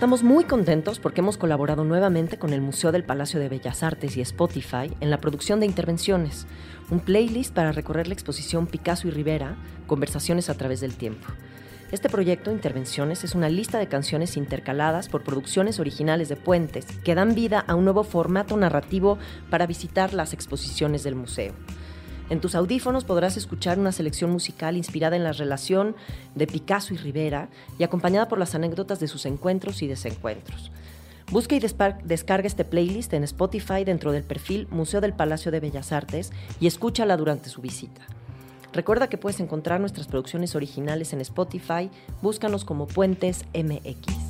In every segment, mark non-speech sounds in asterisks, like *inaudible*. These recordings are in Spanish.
Estamos muy contentos porque hemos colaborado nuevamente con el Museo del Palacio de Bellas Artes y Spotify en la producción de Intervenciones, un playlist para recorrer la exposición Picasso y Rivera, Conversaciones a través del tiempo. Este proyecto, Intervenciones, es una lista de canciones intercaladas por producciones originales de Puentes que dan vida a un nuevo formato narrativo para visitar las exposiciones del museo. En tus audífonos podrás escuchar una selección musical inspirada en la relación de Picasso y Rivera y acompañada por las anécdotas de sus encuentros y desencuentros. Busca y descarga este playlist en Spotify dentro del perfil Museo del Palacio de Bellas Artes y escúchala durante su visita. Recuerda que puedes encontrar nuestras producciones originales en Spotify, búscanos como Puentes MX.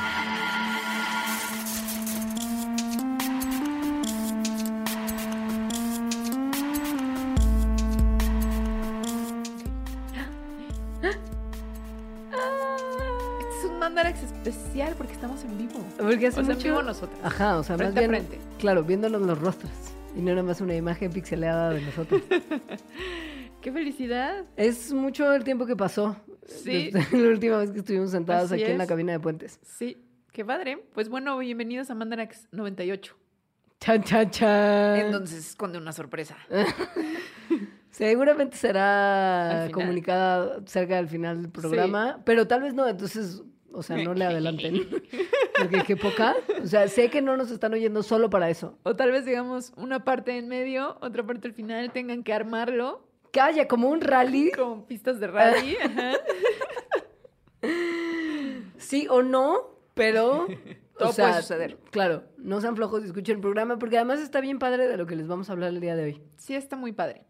Estamos en vivo. Porque hace O sea, en mucho... vivo nosotros. Ajá, o sea, Frente más bien, frente. claro, viéndonos los rostros. Y no nada más una imagen pixelada de nosotros. *laughs* ¡Qué felicidad! es mucho el tiempo que pasó. Sí. desde *laughs* la última vez que estuvimos sentados Así aquí en la cabina de puentes. Sí, qué padre. Pues bueno, bienvenidos a Mandarax 98. Chan, chan, chan. Entonces esconde una sorpresa. *laughs* Seguramente será comunicada cerca del final del programa, pero tal vez no, entonces, o sea, no le adelanten. *laughs* Porque qué poca. O sea, sé que no nos están oyendo solo para eso. O tal vez digamos una parte en medio, otra parte al final, tengan que armarlo Calla, como un rally, *laughs* con pistas de rally. *laughs* Ajá. sí o no, pero... Todo o sea, puede suceder. Claro, no sean flojos y escuchen el programa, porque además está bien padre de lo que les vamos a hablar el día de hoy. Sí, está muy padre.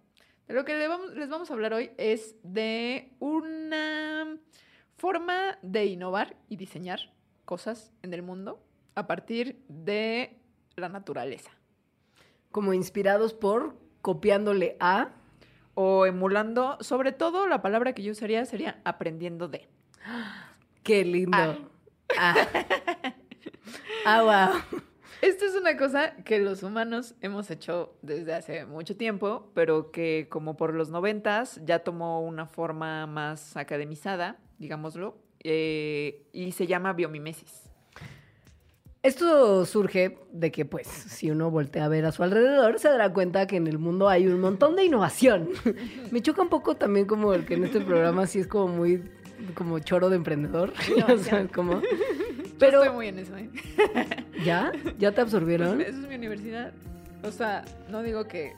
De lo que les vamos a hablar hoy es de una forma de innovar y diseñar cosas en el mundo a partir de la naturaleza. Como inspirados por copiándole a... O emulando, sobre todo la palabra que yo usaría sería aprendiendo de. Qué lindo. Ah. *laughs* Ah, wow. Esto es una cosa que los humanos hemos hecho desde hace mucho tiempo, pero que como por los noventas ya tomó una forma más academizada, digámoslo, eh, y se llama biomimesis. Esto surge de que, pues, si uno voltea a ver a su alrededor, se dará cuenta que en el mundo hay un montón de innovación. Me choca un poco también como el que en este programa sí es como muy, como choro de emprendedor. *laughs* o sea, como... Pero estoy muy en eso, ¿eh? *laughs* ¿ya? ¿Ya te absorbieron? Esa es mi universidad. O sea, no digo que,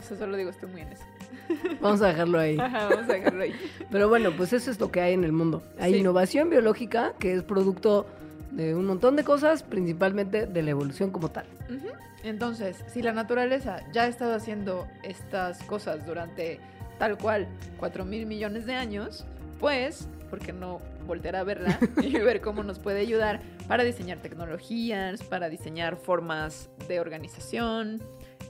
o sea, solo digo estoy muy en eso. Vamos a dejarlo ahí. Ajá, vamos a dejarlo ahí. Pero bueno, pues eso es lo que hay en el mundo. Hay Sí. innovación biológica que es producto de un montón de cosas, principalmente de la evolución como tal. Entonces, si la naturaleza ya ha estado haciendo estas cosas durante tal cual 4 mil millones de años, pues, ¿por qué no voltear a verla *laughs* y ver cómo nos puede ayudar para diseñar tecnologías, para diseñar formas de organización,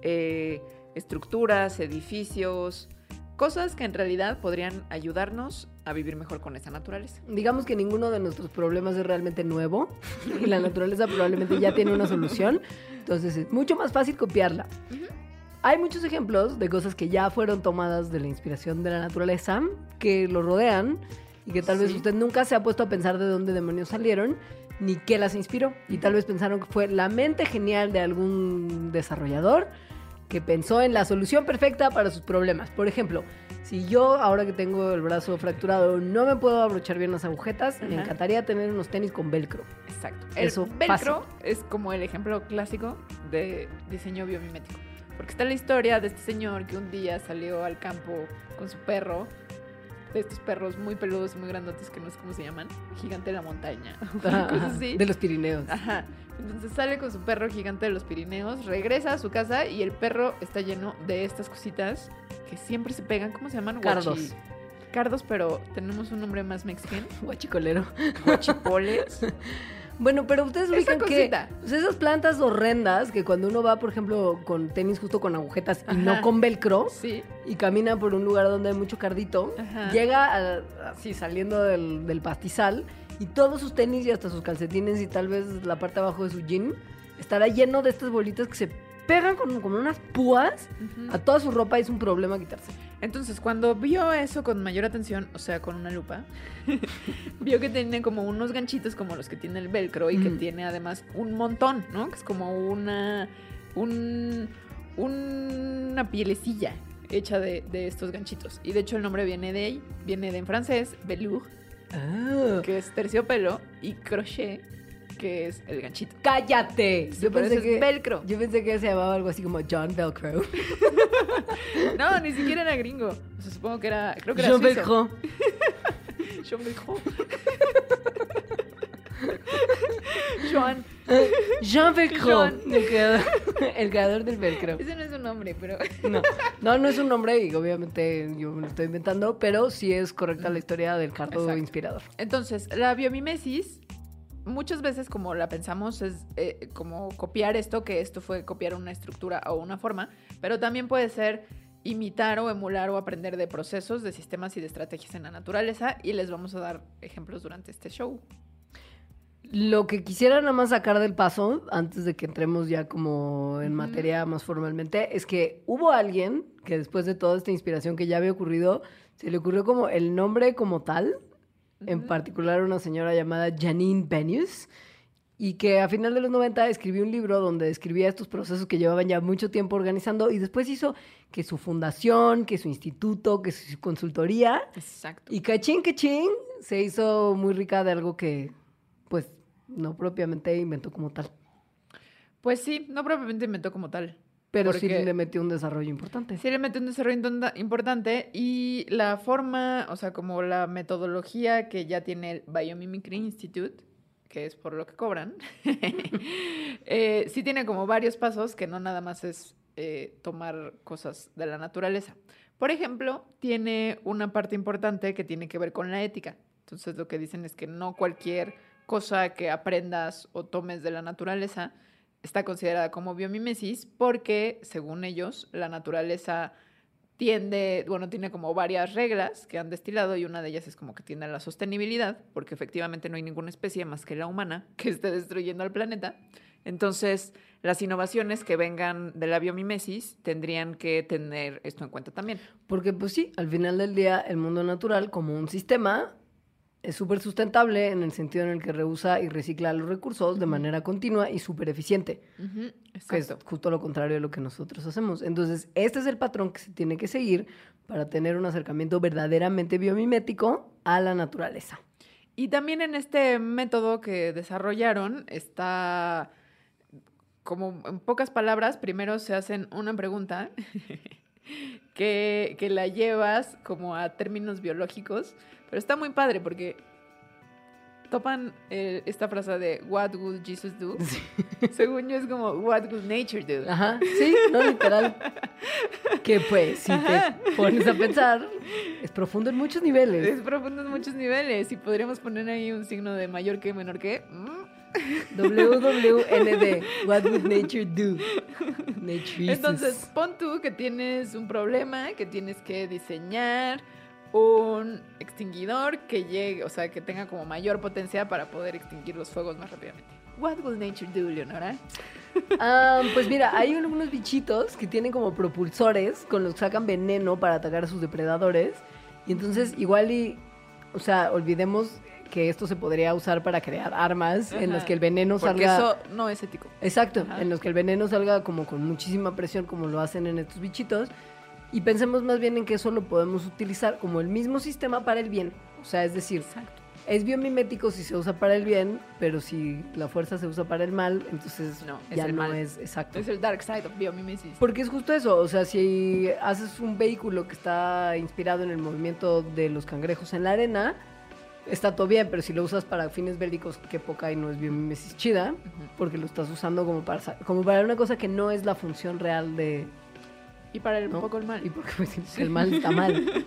eh, estructuras, edificios, cosas que en realidad podrían ayudarnos a vivir mejor con esa naturaleza? Digamos que ninguno de nuestros problemas es realmente nuevo *laughs* y la naturaleza probablemente ya tiene una solución. Entonces es mucho más fácil copiarla. Hay muchos ejemplos de cosas que ya fueron tomadas de la inspiración de la naturaleza, que lo rodean y que tal vez usted nunca se ha puesto a pensar de dónde demonios salieron ni qué las inspiró. Y tal vez pensaron que fue la mente genial de algún desarrollador que pensó en la solución perfecta para sus problemas. Por ejemplo, si yo ahora que tengo el brazo fracturado no me puedo abrochar bien las agujetas, me Ajá. encantaría tener unos tenis con velcro. Exacto. El Eso, velcro es como el ejemplo clásico de diseño biomimético. Porque está la historia de este señor que un día salió al campo con su perro, de estos perros muy peludos y muy grandotes que no sé cómo se llaman, gigante de la montaña, *laughs* Ajá, cosas así. De los Pirineos. Ajá. Entonces sale con su perro gigante de los Pirineos, regresa a su casa y el perro está lleno de estas cositas que siempre se pegan. ¿Cómo se llaman? Cardos. Guachi- Cardos, pero tenemos un nombre más mexicano. *laughs* Guachicolero. Guachipoles. *laughs* Bueno, pero ustedes Esa ubican que cosita. pues, esas plantas horrendas que cuando uno va, por ejemplo, con tenis justo con agujetas y no con velcro, Sí. y camina por un lugar donde hay mucho cardito. Ajá. Llega a- así saliendo del, del pastizal y todos sus tenis y hasta sus calcetines y tal vez la parte de abajo de su jean estará lleno de estas bolitas que se pegan con, como unas púas Ujú. a toda su ropa es un problema quitarse. Entonces, cuando vio eso con mayor atención, o sea, con una lupa, *laughs* vio que tiene como unos ganchitos como los que tiene el velcro y que tiene además un montón, ¿no? Que es como una. un. una pielecilla hecha de, de estos ganchitos. Y de hecho el nombre viene de ahí, viene de en francés, velour, Ah. que es terciopelo, y crochet, que es el ganchito. ¡Cállate! Yo pensé, es que, velcro. yo pensé que se llamaba algo así como John Velcro. *laughs* No, ni siquiera era gringo. O sea, supongo que era. Creo que era suizo. Velcro. *laughs* Jean Velcro. *laughs* *laughs* Joan. Jean Velcro. El creador, *laughs* el creador del Velcro. Ese no es un nombre, pero. *laughs* No, no, no es un nombre y obviamente yo me lo estoy inventando, pero sí es correcta la historia del cardo Exacto. inspirador. Entonces, la biomimesis, muchas veces como la pensamos, es eh, como copiar esto, que esto fue copiar una estructura o una forma, pero también puede ser imitar o emular o aprender de procesos, de sistemas y de estrategias en la naturaleza, y les vamos a dar ejemplos durante este show. Lo que quisiera nada más sacar del paso, antes de que entremos ya como en materia más formalmente, es que hubo alguien que después de toda esta inspiración que ya había ocurrido, se le ocurrió como el nombre como tal, en particular una señora llamada Janine Benius, y que a final de los 90 escribió un libro donde describía estos procesos que llevaban ya mucho tiempo organizando y después hizo que su fundación, que su instituto, que su consultoría Exacto. y cachín, cachín, se hizo muy rica de algo que, no propiamente inventó como tal. Pues sí, no propiamente inventó como tal. Pero sí le metió un desarrollo importante. Sí le metió un desarrollo importante y la forma, o sea, como la metodología que ya tiene el Biomimicry Institute, que es por lo que cobran, *laughs* eh, sí tiene como varios pasos que no nada más es eh, tomar cosas de la naturaleza. Por ejemplo, tiene una parte importante que tiene que ver con la ética. Entonces lo que dicen es que no cualquier cosa que aprendas o tomes de la naturaleza está considerada como biomimesis porque, según ellos, la naturaleza tiende, bueno, tiene como varias reglas que han destilado y una de ellas es como que tiende a la sostenibilidad, porque efectivamente no hay ninguna especie más que la humana *laughs* que esté destruyendo al planeta. Entonces, las innovaciones que vengan de la biomimesis tendrían que tener esto en cuenta también. Porque, pues sí, al final del día, el mundo natural, como un sistema, es súper sustentable en el sentido en el que reusa y recicla los recursos de manera continua y súper eficiente. Que es justo lo contrario de lo que nosotros hacemos. Entonces, este es el patrón que se tiene que seguir para tener un acercamiento verdaderamente biomimético a la naturaleza. Y también en este método que desarrollaron está, como en pocas palabras, primero se hacen una pregunta *laughs* que, que la llevas como a términos biológicos, pero está muy padre porque topan eh, esta frase de What would Jesus do? *laughs* Según yo es como What would nature do? Ajá, sí, no literal. que pues, si te pones a pensar, es profundo en muchos niveles. Es profundo en muchos niveles y podríamos poner ahí un signo de mayor que menor que. Mm. WWND, *laughs* what would nature do? Nature Entonces, pon tú que tienes un problema, que tienes que diseñar un extinguidor que llegue, o sea, que tenga como mayor potencia para poder extinguir los fuegos más rápidamente. What will nature do, Leonora? Ah, pues mira, hay algunos bichitos que tienen como propulsores con los que sacan veneno para atacar a sus depredadores. Y entonces, igual y, o sea, olvidemos que esto se podría usar para crear armas en las Ajá. que el veneno Porque salga. eso no es ético. Exacto, Ajá. en los que el veneno salga como con muchísima presión, como lo hacen en estos bichitos. Y pensemos más bien en que eso lo podemos utilizar como el mismo sistema para el bien. O sea, es decir, Exacto. es biomimético si se usa para el bien, pero si la fuerza se usa para el mal, entonces No, es ya el no mal. es exacto. Es el dark side of biomimesis. Porque es justo eso, o sea, si haces un vehículo que está inspirado en el movimiento de los cangrejos en la arena, está todo bien, pero si lo usas para fines bélicos, qué poca y no es biomimesis chida, porque lo estás usando como para, como para una cosa que no es la función real de... Y para el ¿no? poco el mal. Y porque pues, el mal está mal. *laughs*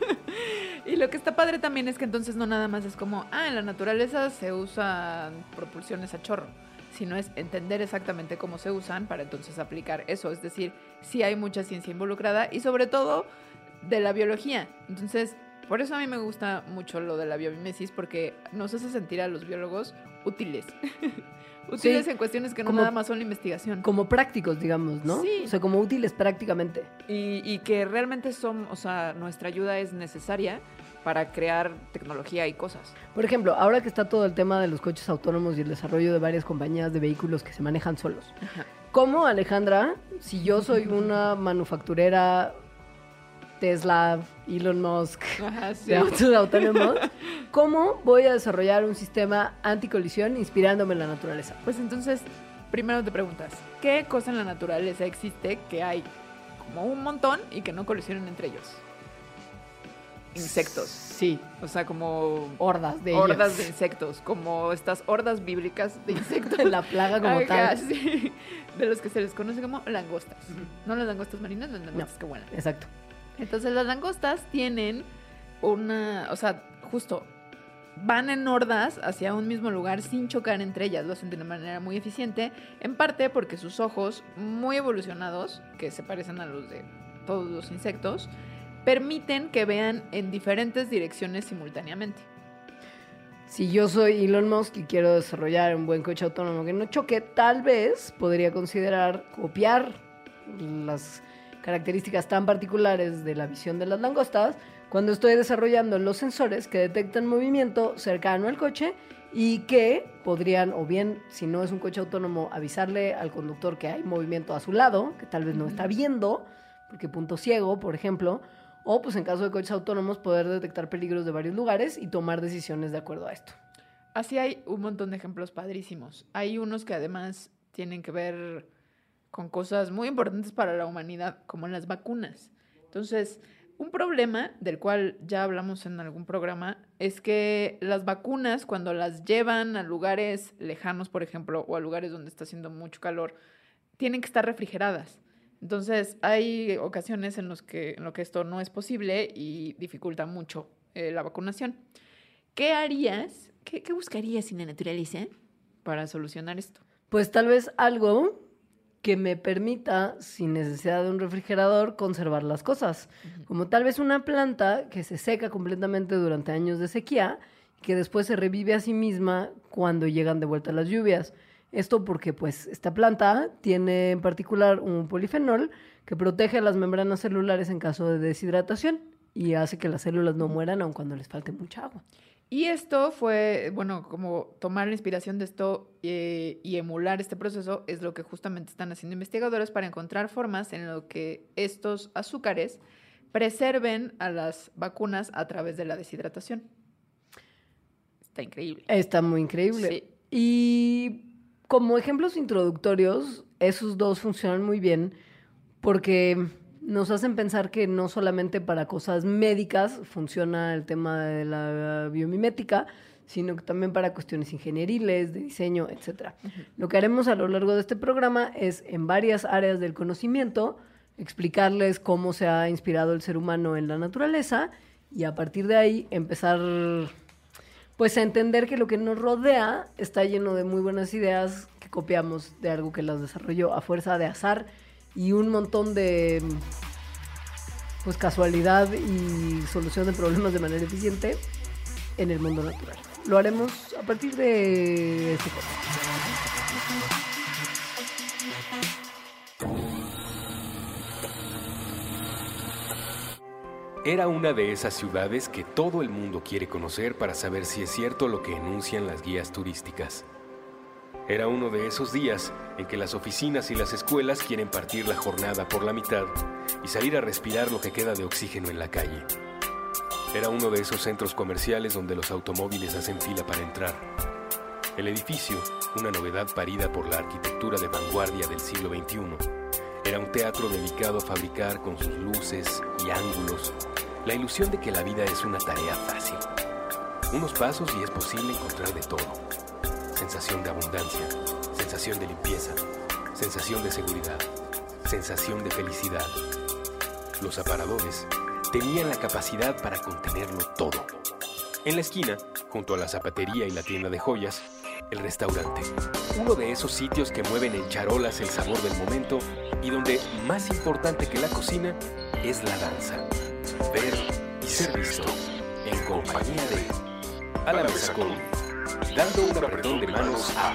Y lo que está padre también es que entonces no nada más es como, ah, en la naturaleza se usan propulsiones a chorro, sino es entender exactamente cómo se usan para entonces aplicar eso. Es decir, sí hay mucha ciencia involucrada y sobre todo de la biología. Entonces, por eso a mí me gusta mucho lo de la biomimesis, porque nos hace sentir a los biólogos útiles. *laughs* útiles Sí, en cuestiones que no como- nada más son la investigación. Como prácticos, digamos, ¿no? Sí. O sea, como útiles prácticamente. Y, y que realmente son, o sea, nuestra ayuda es necesaria para crear tecnología y cosas. Por ejemplo, ahora que está todo el tema de los coches autónomos y el desarrollo de varias compañías de vehículos que se manejan solos. ¿Cómo, Alejandra, si yo soy una manufacturera Tesla, Elon Musk, Ajá, sí. de autos autónomos, *laughs* ¿cómo voy a desarrollar un sistema anticolisión inspirándome en la naturaleza? Pues entonces, primero te preguntas, ¿qué cosa en la naturaleza existe que hay como un montón y que no colisionen entre ellos? Insectos. Sí, O sea, como hordas de hordas ellos. de insectos, como estas hordas bíblicas de insectos. *laughs* la plaga como Ajá, tal. sí. De los que se les conoce como langostas. No las langostas marinas, las langostas que vuelan. Exacto. Entonces las langostas tienen una, o sea, justo van en hordas hacia un mismo lugar sin chocar entre ellas, lo hacen de una manera muy eficiente, en parte porque sus ojos muy evolucionados, que se parecen a los de todos los insectos, permiten que vean en diferentes direcciones simultáneamente. Si yo soy Elon Musk y quiero desarrollar un buen coche autónomo que no choque, tal vez podría considerar copiar las características tan particulares de la visión de las langostas cuando estoy desarrollando los sensores que detectan movimiento cercano al coche y que podrían, o bien, si no es un coche autónomo, avisarle al conductor que hay movimiento a su lado, que tal vez no está viendo, porque punto ciego, por ejemplo, o pues en caso de coches autónomos poder detectar peligros de varios lugares y tomar decisiones de acuerdo a esto. Así hay un montón de ejemplos padrísimos. Hay unos que además tienen que ver con cosas muy importantes para la humanidad, como las vacunas. Entonces, un problema del cual ya hablamos en algún programa es que las vacunas, cuando las llevan a lugares lejanos, por ejemplo, o a lugares donde está haciendo mucho calor, tienen que estar refrigeradas. Entonces, hay ocasiones en, los que, que esto no es posible y dificulta mucho eh, la vacunación. ¿Qué harías, qué, qué buscarías en la naturaleza para solucionar esto? Pues tal vez algo que me permita, sin necesidad de un refrigerador, conservar las cosas. Como tal vez una planta que se seca completamente durante años de sequía y que después se revive a sí misma cuando llegan de vuelta las lluvias. Esto porque pues esta planta tiene en particular un polifenol que protege las membranas celulares en caso de deshidratación y hace que las células no mueran aun cuando les falte mucha agua. Y esto fue, bueno, como tomar la inspiración de esto eh, y emular este proceso es lo que justamente están haciendo investigadores para encontrar formas en lo que estos azúcares preserven a las vacunas a través de la deshidratación. Está increíble. Está muy increíble. Sí. Y como ejemplos introductorios, esos dos funcionan muy bien porque nos hacen pensar que no solamente para cosas médicas funciona el tema de la biomimética, sino que también para cuestiones ingenieriles, de diseño, etc. Lo que haremos a lo largo de este programa es, en varias áreas del conocimiento, explicarles cómo se ha inspirado el ser humano en la naturaleza y a partir de ahí empezar pues a entender que lo que nos rodea está lleno de muy buenas ideas que copiamos de algo que las desarrolló a fuerza de azar y un montón de pues casualidad y solución de problemas de manera eficiente en el mundo natural. Lo haremos a partir de este. Era una de esas ciudades que todo el mundo quiere conocer para saber si es cierto lo que enuncian las guías turísticas. Era uno de esos días en que las oficinas y las escuelas quieren partir la jornada por la mitad y salir a respirar lo que queda de oxígeno en la calle. Era uno de esos centros comerciales donde los automóviles hacen fila para entrar. El edificio, una novedad parida por la arquitectura de vanguardia del siglo XXI, era un teatro dedicado a fabricar con sus luces y ángulos la ilusión de que la vida es una tarea fácil. Unos pasos y es posible encontrar de todo. Sensación de abundancia, sensación de limpieza, sensación de seguridad, sensación de felicidad. Los aparadores tenían la capacidad para contenerlo todo. En la esquina, junto a la zapatería y la tienda de joyas, el restaurante. Uno de esos sitios que mueven en charolas el sabor del momento y donde más importante que la cocina es la danza. ver y ser visto en compañía de A la mesa con dando un apretón de manos a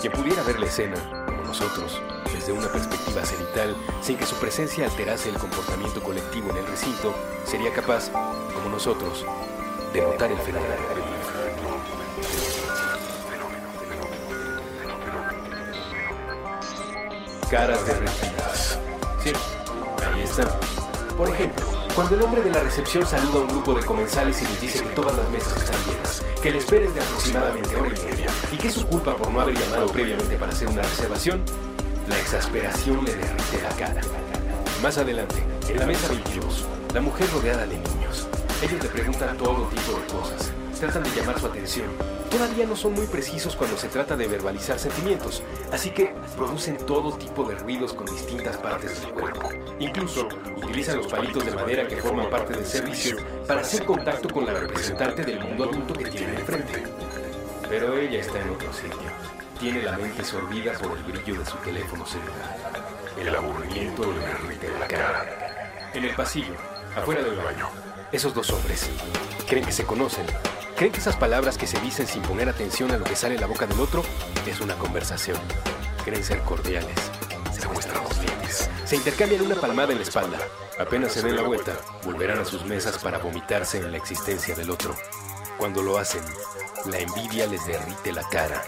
quien pudiera ver la escena, como nosotros, desde una perspectiva cenital, sin que su presencia alterase el comportamiento colectivo en el recinto, sería capaz, como nosotros, de notar el fenómeno. Caras derretidas. Sí, ahí están. Por ejemplo, cuando el hombre de la recepción saluda a un grupo de comensales y les dice que todas las mesas están llenas, que le esperen de aproximadamente hora y media, y que es su culpa por no haber llamado previamente para hacer una reservación, la exasperación le derrite la cara. Más adelante, en la mesa 22, la mujer rodeada de niños. Ellos le preguntan todo tipo de cosas, tratan de llamar su atención. Todavía no son muy precisos cuando se trata de verbalizar sentimientos, así que producen todo tipo de ruidos con distintas partes del cuerpo. Incluso utilizan los palitos de madera que forman parte del servicio para hacer contacto con la representante del mundo adulto que tiene enfrente. Pero ella está en otro sitio. Tiene la mente sorbida por el brillo de su teléfono celular. El aburrimiento le derrite la cara. En el pasillo, afuera del baño, esos dos hombres creen que se conocen. Creen que esas palabras que se dicen sin poner atención a lo que sale de la boca del otro es una conversación. Creen ser cordiales. Se intercambian una palmada en la espalda. Apenas se den la vuelta, volverán a sus mesas para vomitarse en la existencia del otro. Cuando lo hacen, la envidia les derrite la cara.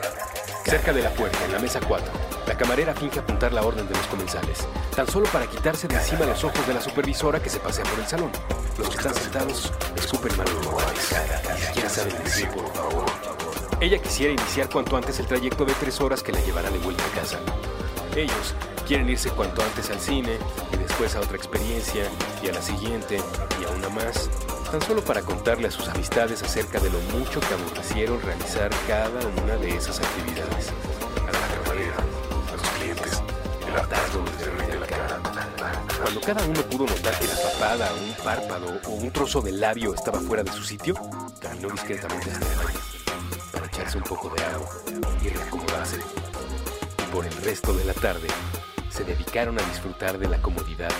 Cerca de la puerta, en la mesa 4, la camarera finge apuntar la orden de los comensales, tan solo para quitarse de encima los ojos de la supervisora que se pasea por el salón. Los que están sentados escupen malhumorados, ni siquiera saben decir. Ella quisiera iniciar cuanto antes el trayecto de tres horas que la llevará de vuelta a casa. Ellos quieren irse cuanto antes al cine y después a otra experiencia y a la siguiente y a una más, tan solo para contarle a sus amistades acerca de lo mucho que aborrecieron realizar cada una de esas actividades. A la camarera, a los clientes, el hartazgo derrite la cara. Cuando cada uno pudo notar que la papada, un párpado o un trozo de labio estaba fuera de su sitio, caminó discretamente hacia el baño para echarse un poco de agua y reacomodarse. Y por el resto de la tarde, se dedicaron a disfrutar de la comodidad,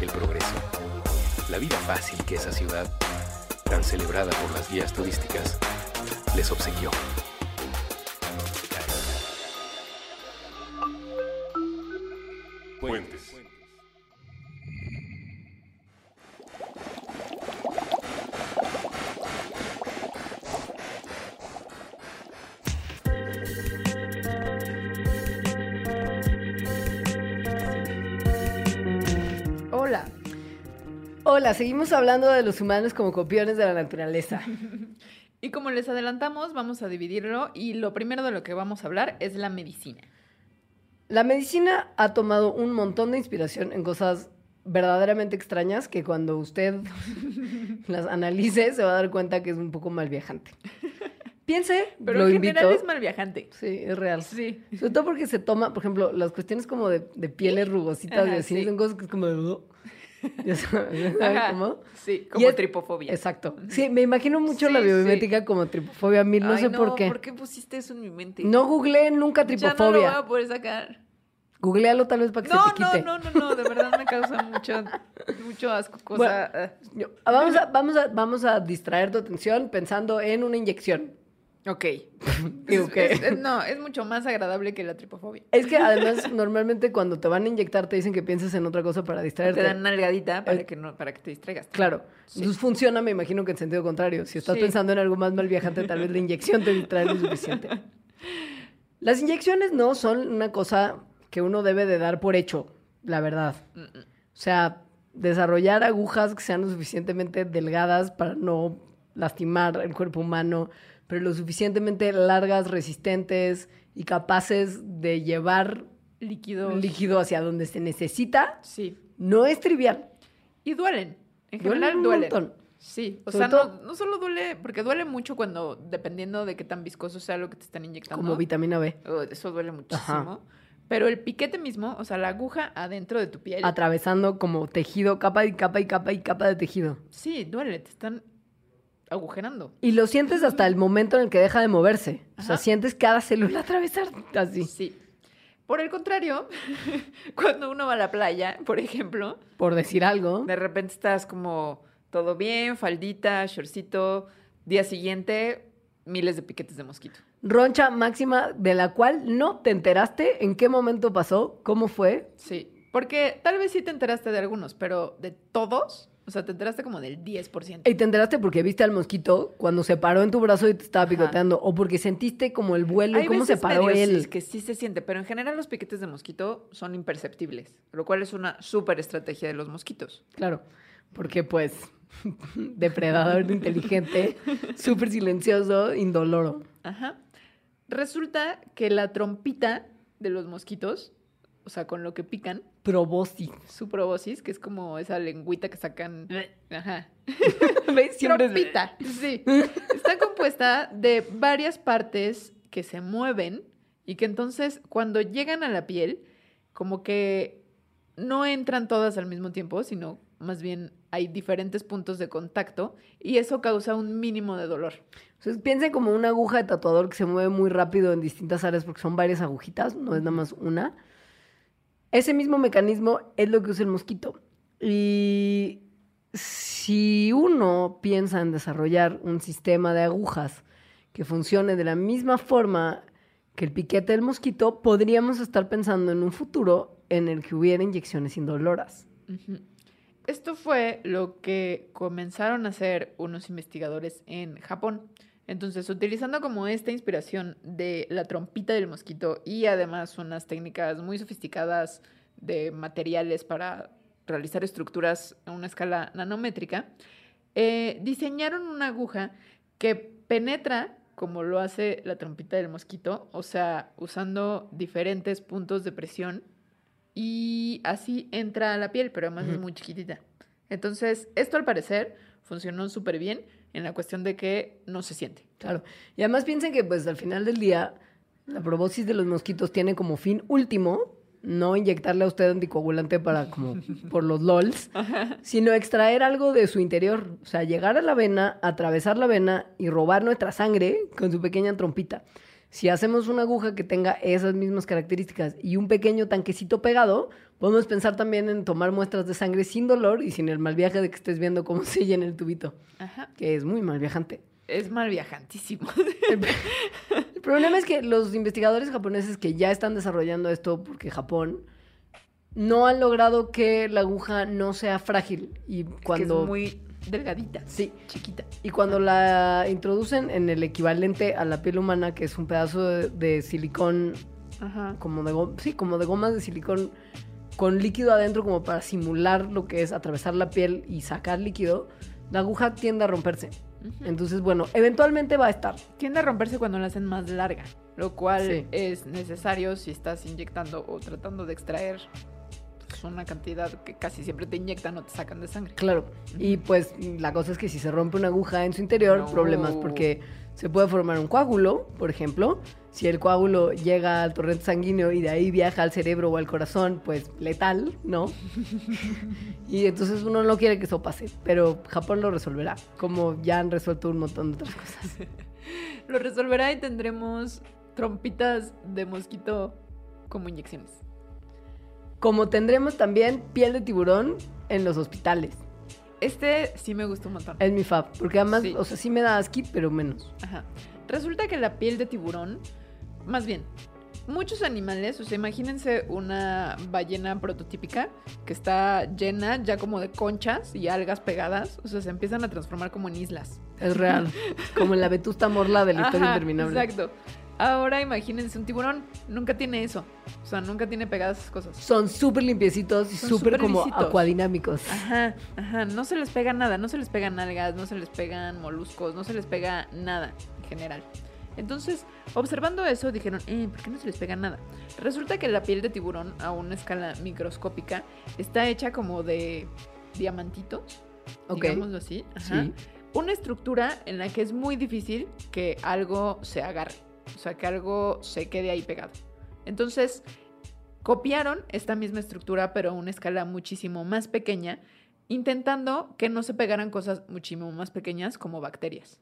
el progreso, la vida fácil que esa ciudad, tan celebrada por las guías turísticas, les obsequió. Seguimos hablando de los humanos como copiones de la naturaleza. *laughs* Y como les adelantamos, vamos a dividirlo y lo primero de lo que vamos a hablar es la medicina. La medicina ha tomado un montón de inspiración en cosas verdaderamente extrañas que cuando usted *laughs* las analice se va a dar cuenta que es un poco mal viajante. *laughs* Piense, Pero lo en invito. general es mal viajante. Sí, es real. Sí. Sobre todo porque se toma, por ejemplo, las cuestiones como de, de pieles rugositas Ajá, y así, sí. son cosas que es como de... *laughs* Ya sabes, ¿sabes Ajá. cómo? Sí, como es- tripofobia. Exacto. Sí, me imagino mucho Sí, la sí. biomimética como tripofobia mil, no Ay, sé por qué. ¿Por qué pusiste eso en mi mente? No googleé nunca Ya no lo tripofobia. voy a poder sacar. Googlealo tal vez para que No, se te no, quite. no, no, no, de verdad me causa mucho, mucho asco. Cosa, Bueno. ah. Yo- vamos, a, vamos, a, vamos a distraer tu atención pensando en una inyección. Ok. *laughs* Digo que- es- es- no, es mucho más agradable que la tripofobia. Es que además *laughs* normalmente cuando te van a inyectar te dicen que pienses en otra cosa para distraerte. Te dan nalgadita para Eh, que no, para que te distraigas. Claro. Sí. Entonces funciona, me imagino que en sentido contrario. Si estás Sí. pensando en algo más mal viajante, tal vez la inyección te distrae lo suficiente. *laughs* Las inyecciones no son una cosa que uno debe de dar por hecho, la verdad. O sea, desarrollar agujas que sean lo suficientemente delgadas para no lastimar el cuerpo humano, pero lo suficientemente largas, resistentes y capaces de llevar Líquidos. líquido hacia donde se necesita, Sí. no es trivial. Y duelen. En Duelen general un duelen. montón. Sí. O Sobre sea, todo- no, no solo duele, porque duele mucho cuando, dependiendo de qué tan viscoso sea lo que te están inyectando. Como vitamina B. oh, eso duele muchísimo. Ajá. Pero el piquete mismo, o sea, la aguja adentro de tu piel. atravesando como tejido, capa y capa y capa y capa de tejido. Sí, duele, te están agujerando. Y lo sientes hasta el momento en el que deja de moverse. O sea, sientes cada célula atravesar así. Sí. Por el contrario, *laughs* cuando uno va a la playa, por ejemplo, Por decir algo. de repente estás como todo bien, faldita, shortcito, día siguiente, miles de piquetes de mosquito. Roncha máxima de la cual no te enteraste en qué momento pasó, cómo fue. Sí, porque tal vez sí te enteraste de algunos, pero de todos, o sea, te enteraste como del 10%. Y te enteraste porque viste al mosquito cuando se paró en tu brazo y te estaba Ajá. picoteando. O porque sentiste como el vuelo y cómo se paró él. sí que sí se siente, pero en general los piquetes de mosquito son imperceptibles, lo cual es una súper estrategia de los mosquitos. Claro, porque pues *laughs* depredador inteligente, *laughs* súper silencioso, indoloro. Ajá. Resulta que la trompita de los mosquitos, o sea, con lo que pican, Probosis. su proboscis, que es como esa lengüita que sacan. Ajá. *laughs* ¿Ves? Siempre es-. Sí. Está compuesta de varias partes que se mueven y que entonces cuando llegan a la piel, como que no entran todas al mismo tiempo, sino más bien hay diferentes puntos de contacto y eso causa un mínimo de dolor. Entonces, piensen como una aguja de tatuador que se mueve muy rápido en distintas áreas porque son varias agujitas, no es nada más una. Ese mismo mecanismo es lo que usa el mosquito. Y si uno piensa en desarrollar un sistema de agujas que funcione de la misma forma que el piquete del mosquito, podríamos estar pensando en un futuro en el que hubiera inyecciones indoloras. Esto fue lo que comenzaron a hacer unos investigadores en Japón. Entonces, utilizando como esta inspiración de la trompita del mosquito y además unas técnicas muy sofisticadas de materiales para realizar estructuras a una escala nanométrica, eh, diseñaron una aguja que penetra como lo hace la trompita del mosquito, o sea, usando diferentes puntos de presión y así entra a la piel, pero además es muy chiquitita. Entonces, esto al parecer funcionó súper bien en la cuestión de que no se siente. Claro. Y además piensen que pues al final del día la probosis de los mosquitos tiene como fin último no inyectarle a usted anticoagulante para como por los LOLs, sino extraer algo de su interior, o sea, llegar a la vena, atravesar la vena y robar nuestra sangre con su pequeña trompita. Si hacemos una aguja que tenga esas mismas características y un pequeño tanquecito pegado, podemos pensar también en tomar muestras de sangre sin dolor y sin el mal viaje de que estés viendo cómo *laughs* se llena el tubito, Ajá. que es muy mal viajante. Es mal viajantísimo. *laughs* El problema es que los investigadores japoneses que ya están desarrollando esto, porque Japón no han logrado que la aguja no sea frágil y cuando que es muy delgadita. sí Chiquita. y cuando la introducen en el equivalente a la piel humana, que es un pedazo de, de silicón Ajá. como de goma, sí, como de gomas de silicón con líquido adentro como para simular lo que es atravesar la piel y sacar líquido, la aguja tiende a romperse. Entonces, bueno, eventualmente va a estar. Tiende a romperse cuando la hacen más larga, lo cual Sí. es necesario si estás inyectando o tratando de extraer pues, una cantidad que casi siempre te inyectan o te sacan de sangre. Claro. Y pues la cosa es que si se rompe una aguja en su interior, No. problemas porque se puede formar un coágulo, por ejemplo. Si el coágulo llega al torrente sanguíneo y de ahí viaja al cerebro o al corazón, pues letal, ¿no? y entonces uno no quiere que eso pase, pero Japón lo resolverá, como ya han resuelto un montón de otras cosas. *laughs* Lo resolverá y tendremos trompitas de mosquito como inyecciones. Como tendremos también piel de tiburón en los hospitales. Este sí me gustó un montón. Es mi fab, porque además, Sí. o sea, sí me da asquit, pero menos. Ajá. Resulta que la piel de tiburón, más bien, muchos animales, o sea, imagínense una ballena prototípica que está llena ya como de conchas y algas pegadas, o sea, se empiezan a transformar como en islas. Es real. *laughs* como en la vetusta morla de la historia interminable. Exacto. Ahora imagínense un tiburón, nunca tiene eso, o sea, nunca tiene pegadas esas cosas. Son súper limpiecitos y súper como lisitos. acuadinámicos. Ajá, ajá, no se les pega nada, no se les pegan algas, no se les pegan moluscos, no se les pega nada en general. Entonces, observando eso, dijeron, eh, ¿por qué no se les pega nada? Resulta que la piel de tiburón a una escala microscópica está hecha como de diamantitos, Ok. digámoslo así. Ajá. Sí. Una estructura en la que es muy difícil que algo se agarre, o sea, que algo se quede ahí pegado. Entonces, copiaron esta misma estructura, pero a una escala muchísimo más pequeña, intentando que no se pegaran cosas muchísimo más pequeñas como bacterias.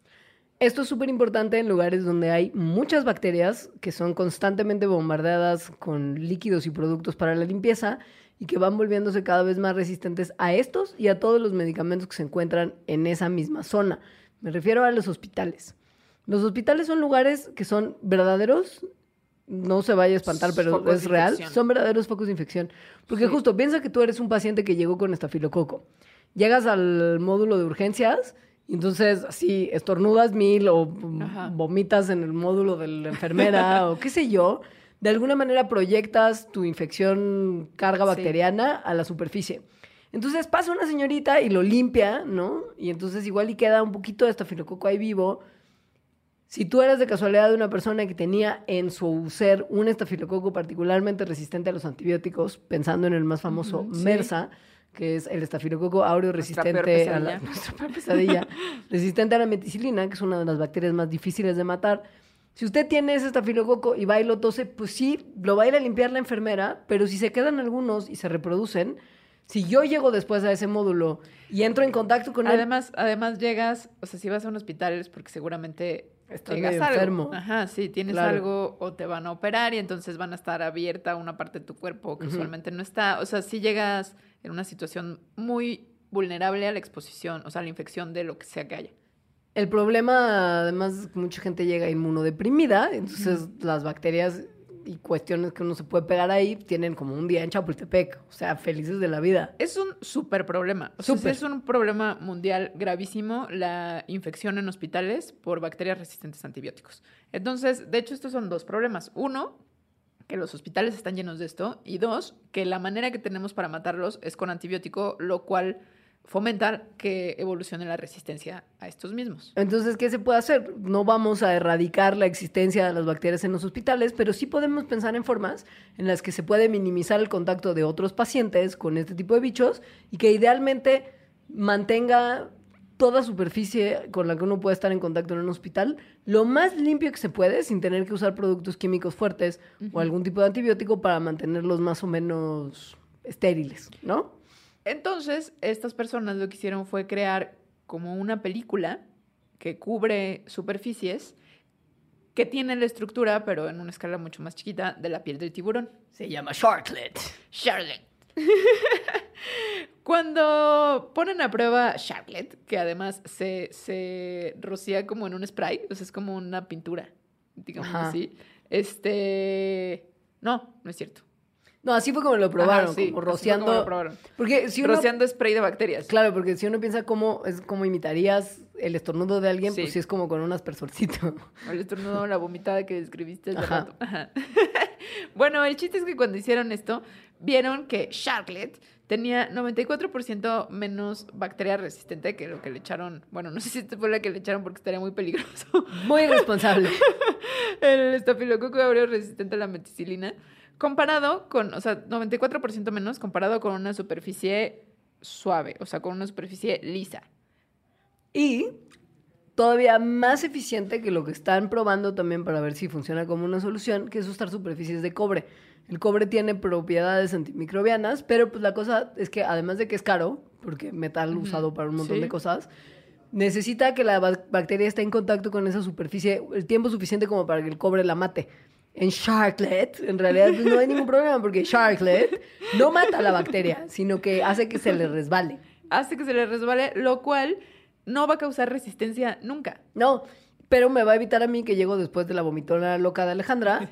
Esto es súper importante en lugares donde hay muchas bacterias que son constantemente bombardeadas con líquidos y productos para la limpieza y que van volviéndose cada vez más resistentes a estos y a todos los medicamentos que se encuentran en esa misma zona. Me refiero a los hospitales. Los hospitales son lugares que son verdaderos, no se vaya a espantar, pero Focos es real, son verdaderos focos de infección. Porque Sí. justo piensa que tú eres un paciente que llegó con estafilococo. Llegas al módulo de urgencias y entonces así estornudas mil o Ajá. vomitas en el módulo de la enfermera *laughs* o qué sé yo. De alguna manera proyectas tu infección carga Sí. bacteriana a la superficie. Entonces pasa una señorita y lo limpia, ¿no? Y entonces igual y queda un poquito de estafilococo ahí vivo. Si tú eres de casualidad de una persona que tenía en su ser un estafilococo particularmente resistente a los antibióticos, pensando en el más famoso sí. MERSA, que es el estafilococo áureo resistente a la, *laughs* nuestra pesadilla, *laughs* resistente a la meticilina, que es una de las bacterias más difíciles de matar. Si usted tiene ese estafilococo y va y lo tose, pues sí, lo va a ir a limpiar la enfermera, pero si se quedan algunos y se reproducen, si yo llego después a ese módulo y entro en contacto con él, Además, además llegas, o sea, si vas a un hospital es porque seguramente Estás medio algo. enfermo. Ajá, sí, tienes Claro. algo o te van a operar y entonces van a estar abierta una parte de tu cuerpo que usualmente no está. O sea, si llegas en una situación muy vulnerable a la exposición, o sea, a la infección de lo que sea que haya. El problema, además, es que mucha gente llega inmunodeprimida, entonces las bacterias y cuestiones que uno se puede pegar ahí tienen como un día en Chapultepec, o sea, felices de la vida. Es un súper problema. O sea, es un problema mundial gravísimo la infección en hospitales por bacterias resistentes a antibióticos. Entonces, de hecho, estos son dos problemas. Uno, que los hospitales están llenos de esto. Y dos, que la manera que tenemos para matarlos es con antibiótico, lo cual fomenta que evolucione la resistencia a estos mismos. Entonces, ¿qué se puede hacer? No vamos a erradicar la existencia de las bacterias en los hospitales, pero sí podemos pensar en formas en las que se puede minimizar el contacto de otros pacientes con este tipo de bichos y que idealmente mantenga toda superficie con la que uno puede estar en contacto en un hospital lo más limpio que se puede sin tener que usar productos químicos fuertes o algún tipo de antibiótico para mantenerlos más o menos estériles, ¿no? Entonces, estas personas lo que hicieron fue crear como una película que cubre superficies que tiene la estructura, pero en una escala mucho más chiquita, de la piel del tiburón. Se llama Sharklet. Charlotte. *laughs* Cuando ponen a prueba Charlotte, que además se, se rocía como en un spray, o sea, es como una pintura, digamos Ajá. así. Este. No, no es cierto. No, así fue como lo probaron, Ajá, sí, como rociando. como lo probaron. Porque si uno Rociando spray de bacterias. Claro, porque si uno piensa cómo es como imitarías el estornudo de alguien, Sí. pues sí es como con un aspersorcito. *laughs* El estornudo, la vomitada que describiste hace Ajá. rato. Ajá. *laughs* bueno, el chiste es que cuando hicieron esto, vieron que Sharklet tenía 94% menos bacteria resistente que lo que le echaron. Bueno, no sé si esta fue la que le echaron porque estaría muy peligroso. Muy irresponsable. *laughs* el estafilococo aureo resistente a la meticilina. Comparado con, o sea, 94% menos comparado con una superficie suave, o sea, con una superficie lisa. y todavía más eficiente que lo que están probando también para ver si funciona como una solución, que es usar superficies de cobre. El cobre tiene propiedades antimicrobianas, pero pues la cosa es que además de que es caro, porque metal usado para un montón sí. de cosas, necesita que la ba- bacteria esté en contacto con esa superficie el tiempo suficiente como para que el cobre la mate. En Sharklet, en realidad pues, no hay ningún problema porque Sharklet no mata a la bacteria, sino que hace que se le resbale. Hace que se le resbale, lo cual no va a causar resistencia nunca. No, pero me va a evitar a mí que llego después de la vomitona loca de Alejandra,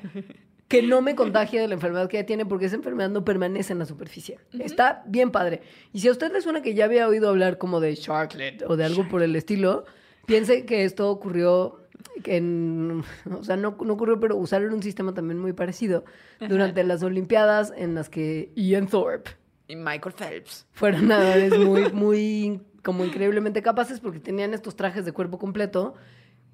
que no me contagie de la enfermedad que ella tiene, porque esa enfermedad no permanece en la superficie. Está bien padre. Y si a usted le suena que ya había oído hablar como de Sharklet o de algo por el estilo, piense que esto ocurrió en, *laughs* o sea, no, no ocurrió, pero usaron un sistema también muy parecido durante las Olimpiadas en las que Ian Thorpe Y Michael Phelps. fueron nadadores *laughs* muy, muy, como increíblemente capaces porque tenían estos trajes de cuerpo completo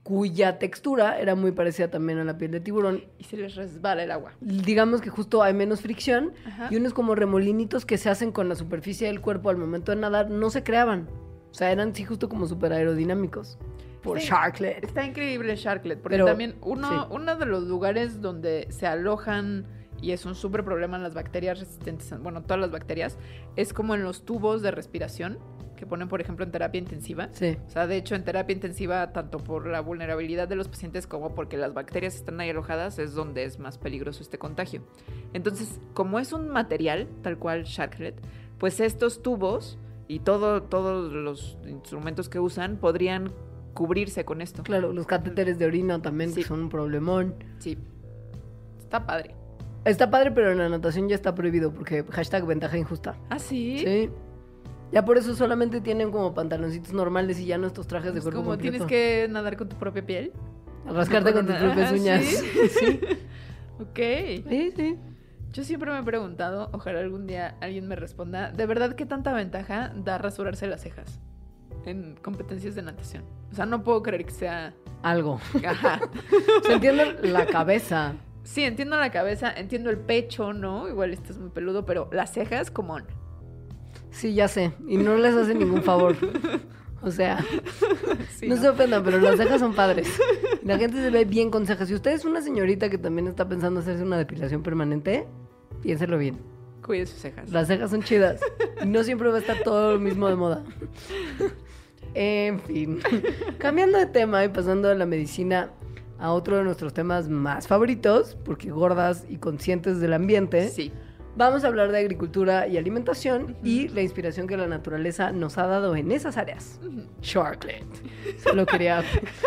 cuya textura era muy parecida también a la piel de tiburón. Y se les resbala el agua. Digamos que justo hay menos fricción Ajá. y unos como remolinitos que se hacen con la superficie del cuerpo al momento de nadar no se creaban. O sea, eran sí justo como súper aerodinámicos. Por Sí. Sharklet. Está increíble Sharklet, porque Pero, también uno, sí. uno de los lugares donde se alojan y es un súper problema en las bacterias resistentes, bueno, todas las bacterias, es como en los tubos de respiración, que que ponen, por ejemplo, en terapia intensiva. Sí. O sea, de hecho, en terapia intensiva, tanto por la vulnerabilidad de los pacientes como porque las bacterias están ahí alojadas, es donde es más peligroso este contagio. Entonces, como es un material, tal cual Sharklet, pues estos tubos y todo, todos los instrumentos que usan podrían cubrirse con esto. Claro, los catéteres de orina también que Sí. son un problemón. Sí. Está padre. Está padre, pero en la natación ya está prohibido porque hashtag ventaja injusta. ¿Ah, sí? Sí. Ya por eso solamente tienen como pantaloncitos normales y ya no estos trajes de Es cuerpo como completo. tienes que nadar con tu propia piel. rascarte con tus propias *laughs* uñas. ¿sí? *laughs* sí. Ok. Sí, sí. Yo siempre me he preguntado, ojalá algún día alguien me responda, ¿de verdad qué tanta ventaja da rasurarse las cejas en competencias de natación? O sea, no puedo creer que sea... Algo. Ajá. *laughs* Se entiende la cabeza. Sí, entiendo la cabeza, entiendo el pecho, ¿no? Igual estás muy peludo, pero las cejas, como Sí, ya sé. Y no les hace ningún favor. O sea, *laughs* Sí, no, ¿no? se ofendan, pero las cejas son padres. La gente se ve bien con cejas. Si usted es una señorita que también está pensando hacerse una depilación permanente, piénselo bien. Cuide sus cejas. Las cejas son chidas. Y no siempre va a estar todo lo mismo de moda. En fin. *laughs* Cambiando de tema y pasando de la medicina a otro de nuestros temas más favoritos, porque gordas y conscientes del ambiente, Sí. vamos a hablar de agricultura y alimentación y la inspiración que la naturaleza nos ha dado en esas áreas. Sharklet. Solo quería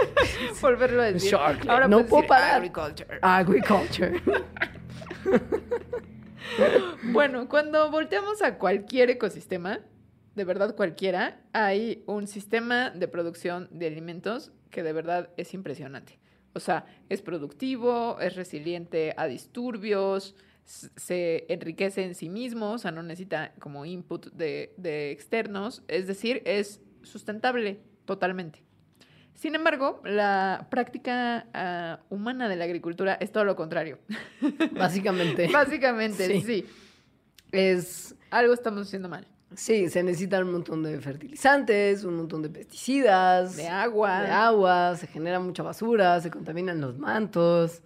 *laughs* Volverlo a decir. Sharklet. Ahora No puedo decir parar. agriculture. agriculture. *laughs* Bueno, cuando volteamos a cualquier ecosistema, de verdad cualquiera, hay un sistema de producción de alimentos que de verdad es impresionante. O sea, es productivo, es resiliente a disturbios, se enriquece en sí mismo, o sea, no necesita como input de, de externos, es decir, es sustentable totalmente. Sin embargo, la práctica ah, humana de la agricultura es todo lo contrario. *laughs* Básicamente. Básicamente, Sí. sí. Es Algo estamos haciendo mal. Sí, se necesitan un montón de fertilizantes, un montón de pesticidas, De agua. de agua, se genera mucha basura, se contaminan los mantos,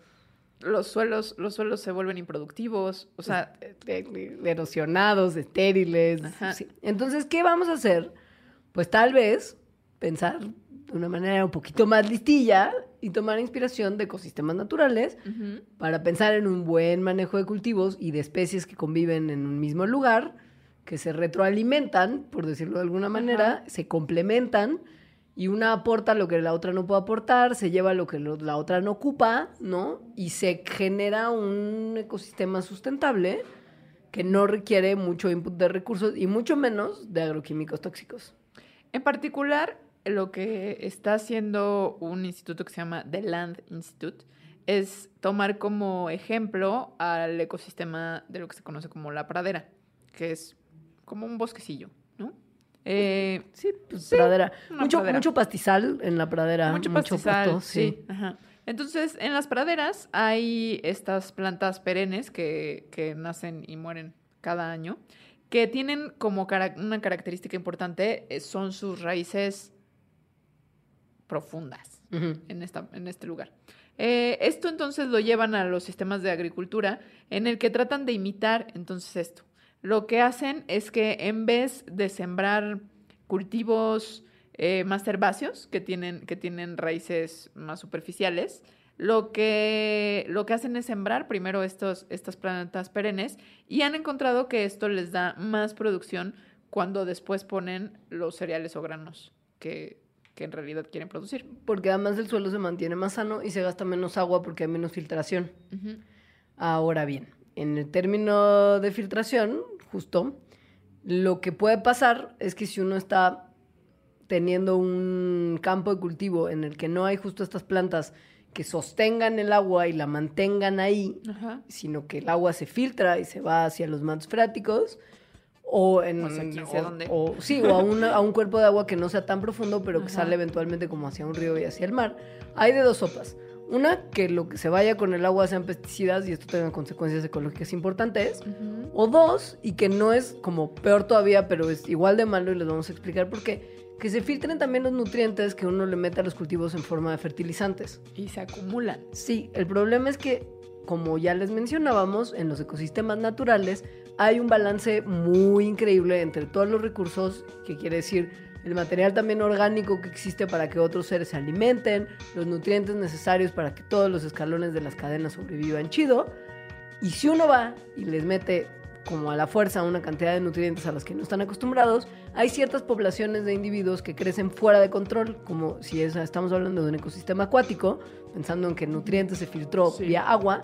Los suelos, los suelos se vuelven improductivos. O sea, erosionados, estériles. Ajá. sí. Entonces, ¿qué vamos a hacer? Pues tal vez pensar de una manera un poquito más listilla y tomar inspiración de ecosistemas naturales para pensar en un buen manejo de cultivos y de especies que conviven en un mismo lugar, que se retroalimentan, por decirlo de alguna manera, se complementan y una aporta lo que la otra no puede aportar, se lleva lo que lo- la otra no ocupa, ¿no? Y se genera un ecosistema sustentable que no requiere mucho input de recursos y mucho menos de agroquímicos tóxicos. En particular, lo que está haciendo un instituto que se llama The Land Institute es tomar como ejemplo al ecosistema de lo que se conoce como la pradera, que es como un bosquecillo, ¿no? Eh, Sí, pues Sí, pradera. Mucho, pradera. mucho pastizal en la pradera. mucho pastizal, pasto, sí. ajá. Entonces, en las praderas hay estas plantas perennes que, que nacen y mueren cada año, que tienen como cara- una característica importante, eh, son sus raíces profundas en, esta, en este lugar. Eh, esto entonces lo llevan a los sistemas de agricultura en el que tratan de imitar entonces esto. Lo que hacen es que en vez de sembrar cultivos eh, más herbáceos que tienen, que tienen raíces más superficiales, lo que, lo que hacen es sembrar primero estos, estas plantas perennes y han encontrado que esto les da más producción cuando después ponen los cereales o granos que, que en realidad quieren producir. Porque además el suelo se mantiene más sano y se gasta menos agua porque hay menos filtración. Ahora bien, en el término de filtración, justo, lo que puede pasar es que si uno está teniendo un campo de cultivo en el que no hay justo estas plantas que sostengan el agua y la mantengan ahí, Ajá. sino que el agua se filtra y se va hacia los mantos freáticos, o en O sea, quién sabe o- dónde. o- sí, o a, una- a un cuerpo de agua que no sea tan profundo, pero que Ajá. sale eventualmente como hacia un río y hacia el mar. Hay de dos sopas. Una, que lo que se vaya con el agua sean pesticidas y esto tenga consecuencias ecológicas importantes. O dos, y que no es como peor todavía, pero es igual de malo y les vamos a explicar por qué. Que se filtren también los nutrientes que uno le mete a los cultivos en forma de fertilizantes. Y se acumulan. Sí, el problema es que, como ya les mencionábamos, en los ecosistemas naturales hay un balance muy increíble entre todos los recursos, que quiere decir el material también orgánico que existe para que otros seres se alimenten, los nutrientes necesarios para que todos los escalones de las cadenas sobrevivan chido. Y si uno va y les mete como a la fuerza una cantidad de nutrientes a los que no están acostumbrados, hay ciertas poblaciones de individuos que crecen fuera de control, como si es- estamos hablando de un ecosistema acuático, pensando en que el nutriente se filtró Sí. vía agua,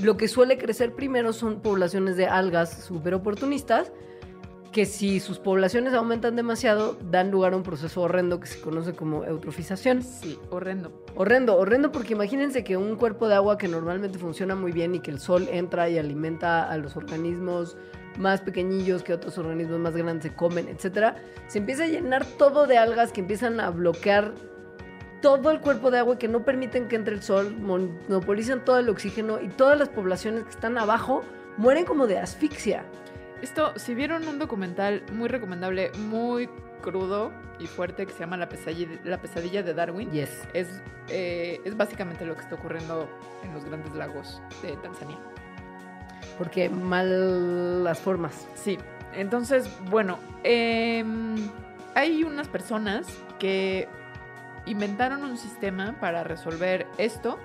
lo que suele crecer primero son poblaciones de algas súper oportunistas, que si sus poblaciones aumentan demasiado, dan lugar a un proceso horrendo que se conoce como eutrofización. Sí, horrendo. Horrendo, horrendo porque imagínense que un cuerpo de agua que normalmente funciona muy bien y que el sol entra y alimenta a los organismos más pequeñillos que otros organismos más grandes se comen, etcétera, se empieza a llenar todo de algas que empiezan a bloquear todo el cuerpo de agua y que no permiten que entre el sol, monopolizan todo el oxígeno y todas las poblaciones que están abajo mueren como de asfixia. Esto, si vieron un documental muy recomendable, muy crudo y fuerte que se llama La pesadilla, la pesadilla de Darwin, Yes. es, eh, es básicamente lo que está ocurriendo en los grandes lagos de Tanzania. Porque mal las formas. Sí, entonces, bueno, em, hay unas personas que inventaron un sistema para resolver esto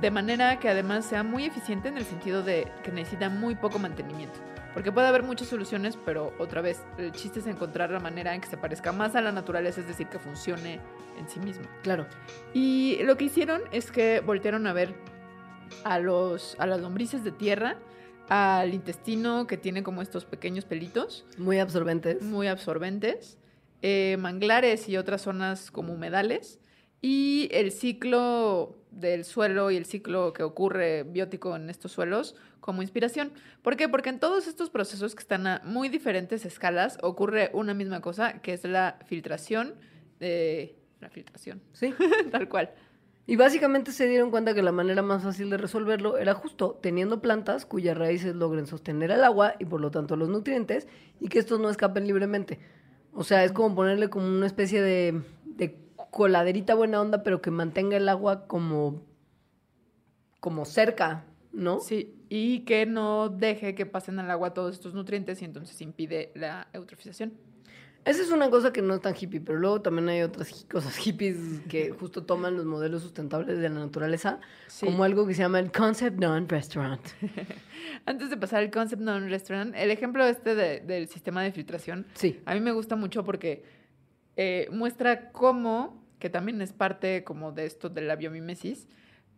de manera que además sea muy eficiente en el sentido de que necesita muy poco mantenimiento. Porque puede haber muchas soluciones, pero otra vez, el chiste es encontrar la manera en que se parezca más a la naturaleza, es decir, que funcione en sí mismo. Claro. Y lo que hicieron es que voltearon a ver a, los, a las lombrices de tierra, al intestino que tiene como estos pequeños pelitos Muy absorbentes. muy absorbentes, eh, manglares y otras zonas como humedales, y el ciclo del suelo y el ciclo que ocurre biótico en estos suelos como inspiración. ¿Por qué? Porque en todos estos procesos que están a muy diferentes escalas ocurre una misma cosa, que es la filtración de... La filtración, Sí. *laughs* tal cual. Y básicamente se dieron cuenta que la manera más fácil de resolverlo era justo teniendo plantas cuyas raíces logren sostener el agua y por lo tanto los nutrientes y que estos no escapen libremente. O sea, es como ponerle como una especie de, de coladerita buena onda, pero que mantenga el agua como, como cerca, ¿no? Sí, y que no deje que pasen al agua todos estos nutrientes y entonces impide la eutrofización. Esa es una cosa que no es tan hippie, pero luego también hay otras cosas hippies que justo toman los modelos sustentables de la naturaleza Sí. como algo que se llama el Concept Non-Restaurant. *laughs* Antes de pasar al concept non restaurant, el ejemplo este de- del sistema de filtración, Sí. a mí me gusta mucho porque eh, muestra cómo, que también es parte como de esto de la biomimesis,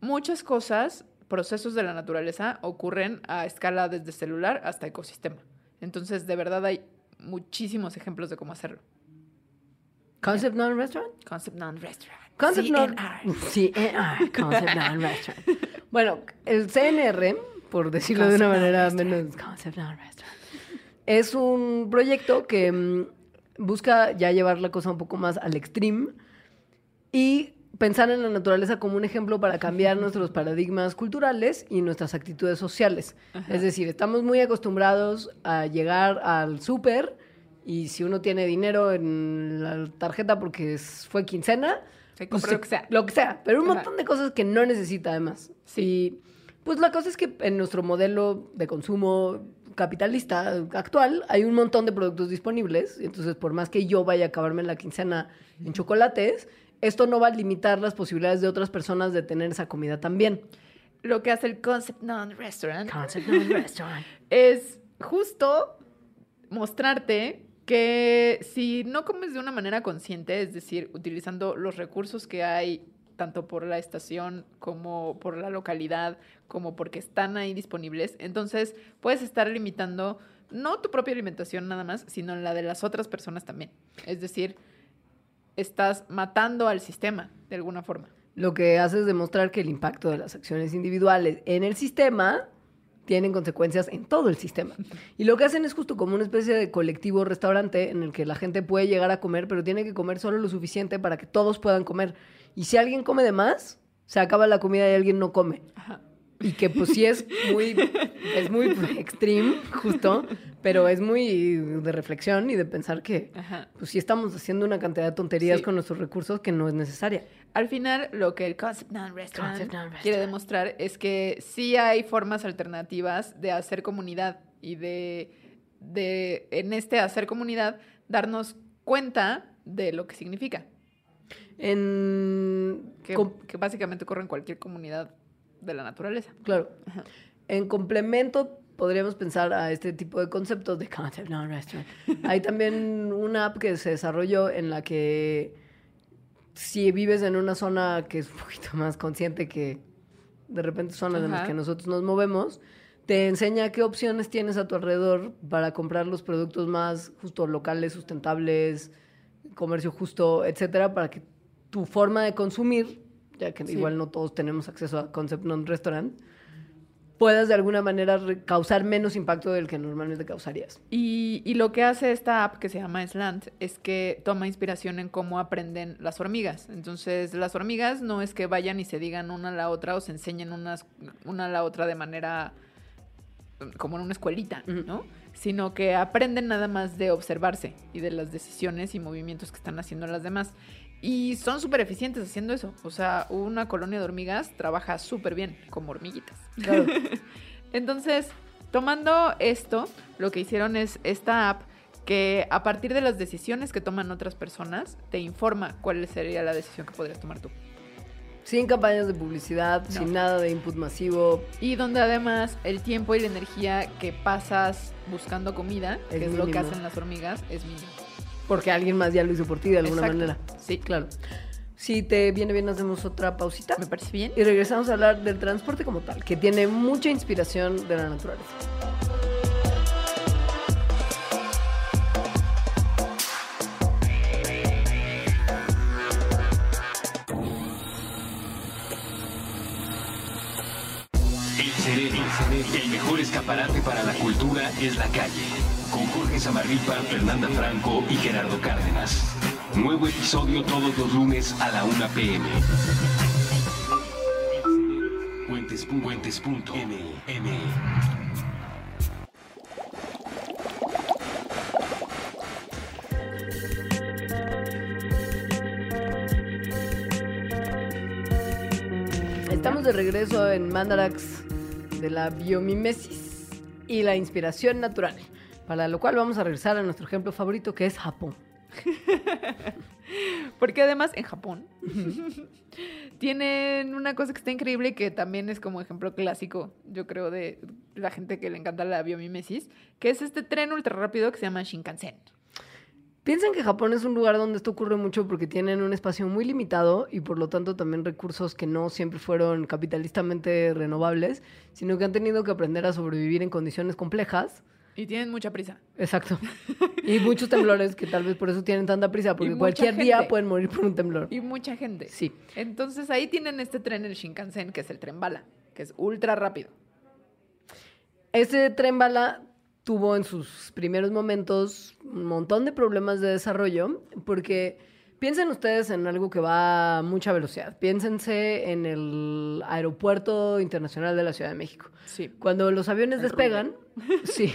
muchas cosas, procesos de la naturaleza ocurren a escala desde celular hasta ecosistema. Entonces, de verdad hay muchísimos ejemplos de cómo hacerlo. Concept Non-Restaurant. Concept non restaurant. Concept non CNR. Concept Non-Restaurant. *laughs* Bueno, el CNR, por decirlo de una manera Non-Restaurant. menos Concept Non-Restaurant, es un proyecto que mm, busca ya llevar la cosa un poco más al extreme y pensar en la naturaleza como un ejemplo para cambiar nuestros paradigmas culturales y nuestras actitudes sociales. Es decir, estamos muy acostumbrados a llegar al súper y si uno tiene dinero en la tarjeta porque fue quincena, Se pues lo que sea. Lo que sea, pero un Ajá. montón de cosas que no necesita además. Y pues la cosa es que en nuestro modelo de consumo capitalista actual hay un montón de productos disponibles. Entonces, por más que yo vaya a acabarme la quincena en chocolates, esto no va a limitar las posibilidades de otras personas de tener esa comida también. Lo que hace el concept non restaurant Concept *laughs* es justo mostrarte que si no comes de una manera consciente, es decir, utilizando los recursos que hay tanto por la estación como por la localidad, como porque están ahí disponibles, entonces puedes estar limitando no tu propia alimentación nada más, sino la de las otras personas también. Es decir, estás matando al sistema de alguna forma. Lo que hace es demostrar que el impacto de las acciones individuales en el sistema tienen consecuencias en todo el sistema. Y lo que hacen es justo como una especie de colectivo restaurante en el que la gente puede llegar a comer, pero tiene que comer solo lo suficiente para que todos puedan comer. Y si alguien come de más, se acaba la comida y alguien no come. Ajá. Y que pues sí es muy, es muy *laughs* extreme, justo, pero es muy de reflexión y de pensar que Ajá. pues sí estamos haciendo una cantidad de tonterías Sí. con nuestros recursos que no es necesaria. Al final, lo que el Concept Concept Non-Restaurant. quiere demostrar es que sí hay formas alternativas de hacer comunidad y de, de, en este hacer comunidad, darnos cuenta de lo que significa. En... Que básicamente ocurre en cualquier comunidad de la naturaleza. Claro. Ajá. En complemento, podríamos pensar a este tipo de conceptos de concept non restaurant. Hay también una app que se desarrolló en la que si vives en una zona que es un poquito más consciente que de repente zonas en las que nosotros nos movemos, te enseña qué opciones tienes a tu alrededor para comprar los productos más justo locales, sustentables, comercio justo, etcétera, para que tu forma de consumir, ya que Sí. igual no todos tenemos acceso a Concept Non-Restaurant, puedas de alguna manera causar menos impacto del que normalmente causarías. Y, y lo que hace esta app que se llama Slant es que toma inspiración en cómo aprenden las hormigas. Entonces, las hormigas no es que vayan y se digan una a la otra o se enseñen unas, una a la otra de manera mm, como en una escuelita. ¿no? Sino que aprenden nada más de observarse y de las decisiones y movimientos que están haciendo las demás. Y son súper eficientes haciendo eso. O sea, una colonia de hormigas trabaja súper bien, como hormiguitas. Claro. *laughs* Entonces, tomando esto, lo que hicieron es esta app que a partir de las decisiones que toman otras personas, te informa cuál sería la decisión que podrías tomar tú. sin campañas de publicidad, No. sin nada de input masivo. Y donde además el tiempo y la energía que pasas buscando comida, Es que es lo que hacen las hormigas, es mínimo. Porque alguien más ya lo hizo por ti de alguna Exacto. manera. Sí, Claro. Si te viene bien, hacemos otra pausita. me parece bien. Y regresamos a hablar del transporte como tal, que tiene mucha inspiración de la naturaleza. El cerebro, el mejor escaparate para la cultura es la calle. Con Jorge Zamarripa, Fernanda Franco y Gerardo Cárdenas. Nuevo episodio todos los lunes a la 1 pm. Puentes, puentes, punto, M, M. Estamos de regreso en Mandarax de la biomimesis y la inspiración natural, para lo cual vamos a regresar a nuestro ejemplo favorito que es Japón. *laughs* Porque además en Japón *laughs* tienen una cosa que está increíble que también es como ejemplo clásico, yo creo, de la gente que le encanta la biomimesis, que es este tren ultra rápido que se llama Shinkansen. Piensen que Japón es un lugar donde esto ocurre mucho porque tienen un espacio muy limitado y por lo tanto también recursos que no siempre fueron capitalistamente renovables, sino que han tenido que aprender a sobrevivir en condiciones complejas. Y tienen mucha prisa. Exacto. *laughs* Y muchos temblores que tal vez por eso tienen tanta prisa, porque cualquier día pueden morir por un temblor. Y mucha gente. Sí. Entonces ahí tienen este tren, el Shinkansen, que es el tren bala, que es ultra rápido. Este tren bala tuvo en sus primeros momentos un montón de problemas de desarrollo, porque piensen ustedes en algo que va a mucha velocidad. Piénsense en el aeropuerto internacional de la Ciudad de México. Sí. Cuando los aviones El despegan, *laughs* sí,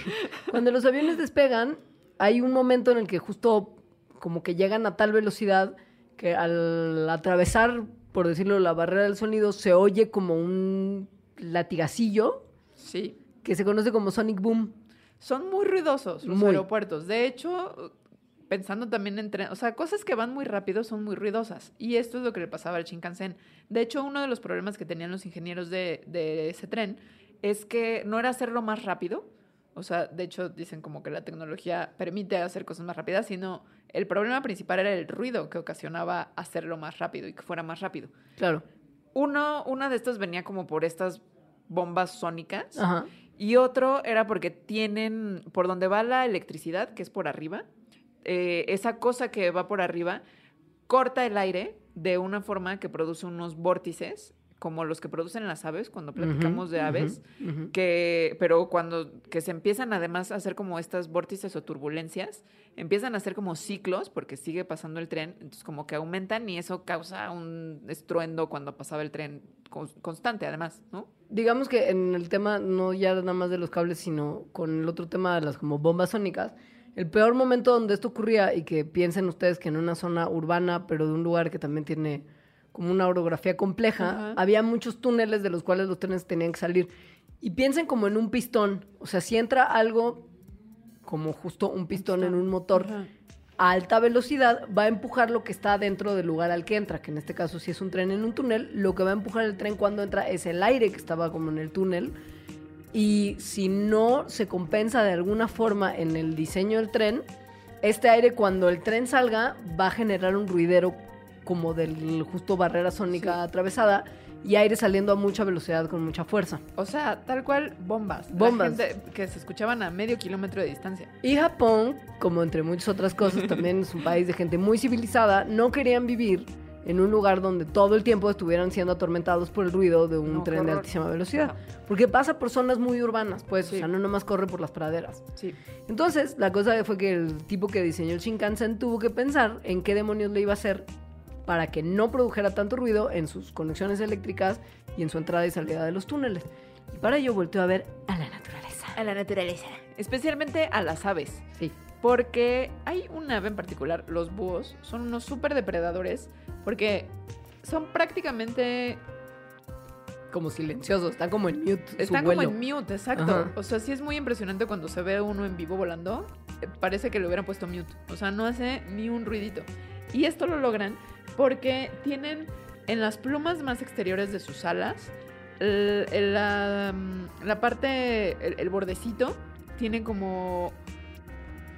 cuando los aviones despegan, hay un momento en el que justo como que llegan a tal velocidad que al atravesar, por decirlo, la barrera del sonido, se oye como un latigacillo Sí. que se conoce como Sonic Boom. Son muy ruidosos los Muy. aeropuertos. De hecho, pensando también en tren, o sea, cosas que van muy rápido son muy ruidosas. Y esto es lo que le pasaba al Shinkansen. De hecho, uno de los problemas que tenían los ingenieros de, de ese tren es que no era hacerlo más rápido. O sea, de hecho, dicen como que la tecnología permite hacer cosas más rápidas, sino el problema principal era el ruido que ocasionaba hacerlo más rápido y que fuera más rápido. Claro. Uno, una de estas venía como por estas bombas sónicas. Ajá. Y otro era porque tienen, por donde va la electricidad, que es por arriba, eh, esa cosa que va por arriba corta el aire de una forma que produce unos vórtices, como los que producen las aves cuando platicamos de aves, que, pero cuando que se empiezan además a hacer como estas vórtices o turbulencias, empiezan a hacer como ciclos, porque sigue pasando el tren, entonces como que aumentan y eso causa un estruendo cuando pasaba el tren cons- constante además, ¿no? Digamos que en el tema, no ya nada más de los cables, sino con el otro tema de las como bombas sónicas, el peor momento donde esto ocurría, y que piensen ustedes que en una zona urbana, pero de un lugar que también tiene como una orografía compleja, había muchos túneles de los cuales los trenes tenían que salir. Y piensen como en un pistón, o sea, si entra algo como justo un pistón en un motor, a alta velocidad va a empujar lo que está dentro del lugar al que entra, que en este caso si es un tren en un túnel, lo que va a empujar el tren cuando entra es el aire que estaba como en el túnel y si no se compensa de alguna forma en el diseño del tren, este aire cuando el tren salga va a generar un ruidero como del justo barrera sónica Sí. atravesada y aire saliendo a mucha velocidad con mucha fuerza. O sea, tal cual bombas. La Bombas. gente que se escuchaban a medio kilómetro de distancia. Y Japón, como entre muchas otras cosas, también es un país de gente muy civilizada, no querían vivir en un lugar donde todo el tiempo estuvieran siendo atormentados por el ruido de un No, tren de altísima velocidad. Ajá. Porque pasa por zonas muy urbanas, pues, Sí. o sea, no nomás corre por las praderas. Sí. Entonces, la cosa fue que el tipo que diseñó el Shinkansen tuvo que pensar en qué demonios le iba a hacer para que no produjera tanto ruido en sus conexiones eléctricas y en su entrada y salida de los túneles. Y para ello volteó a ver a la naturaleza. A la naturaleza. Especialmente a las aves. Sí. Porque hay un ave en particular, los búhos, son unos súper depredadores porque son prácticamente... Como silenciosos, están como en mute. Están como vuelo. en mute, exacto. Ajá. O sea, sí es muy impresionante cuando se ve uno en vivo volando. eh, Parece que le hubieran puesto mute. O sea, no hace ni un ruidito. Y esto lo logran porque tienen en las plumas más exteriores de sus alas, la, mm, la parte, el, el bordecito, tiene como...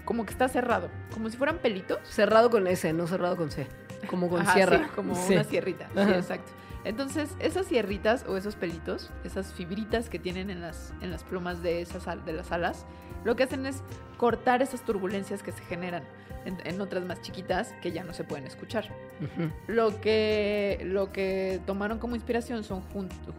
Como que está cerrado. Como si fueran pelitos. Cerrado con S, no cerrado con C. Como con Ajá, sierra. sí, como Sí. una sierrita. Sí, exacto. Entonces, esas sierritas o esos pelitos, esas fibritas que tienen en las, en las plumas de, esas, de las alas, lo que hacen es cortar esas turbulencias que se generan en, en otras más chiquitas que ya no se pueden escuchar. Ujú. Lo que, lo que tomaron como inspiración son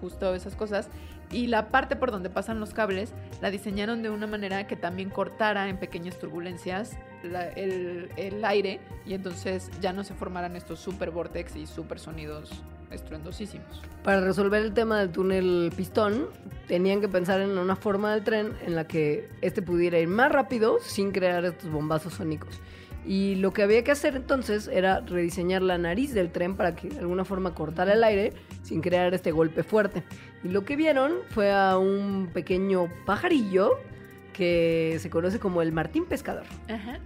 justo esas cosas y la parte por donde pasan los cables la diseñaron de una manera que también cortara en pequeñas turbulencias la- el, el aire y entonces ya no se formaran estos super vortex y super sonidos estruendosísimos. Para resolver el tema del túnel pistón, tenían que pensar en una forma del tren en la que este pudiera ir más rápido sin crear estos bombazos sónicos. Y lo que había que hacer entonces era rediseñar la nariz del tren para que de alguna forma cortara el aire sin crear este golpe fuerte. Y lo que vieron fue a un pequeño pajarillo que se conoce como el martín pescador. Ajá.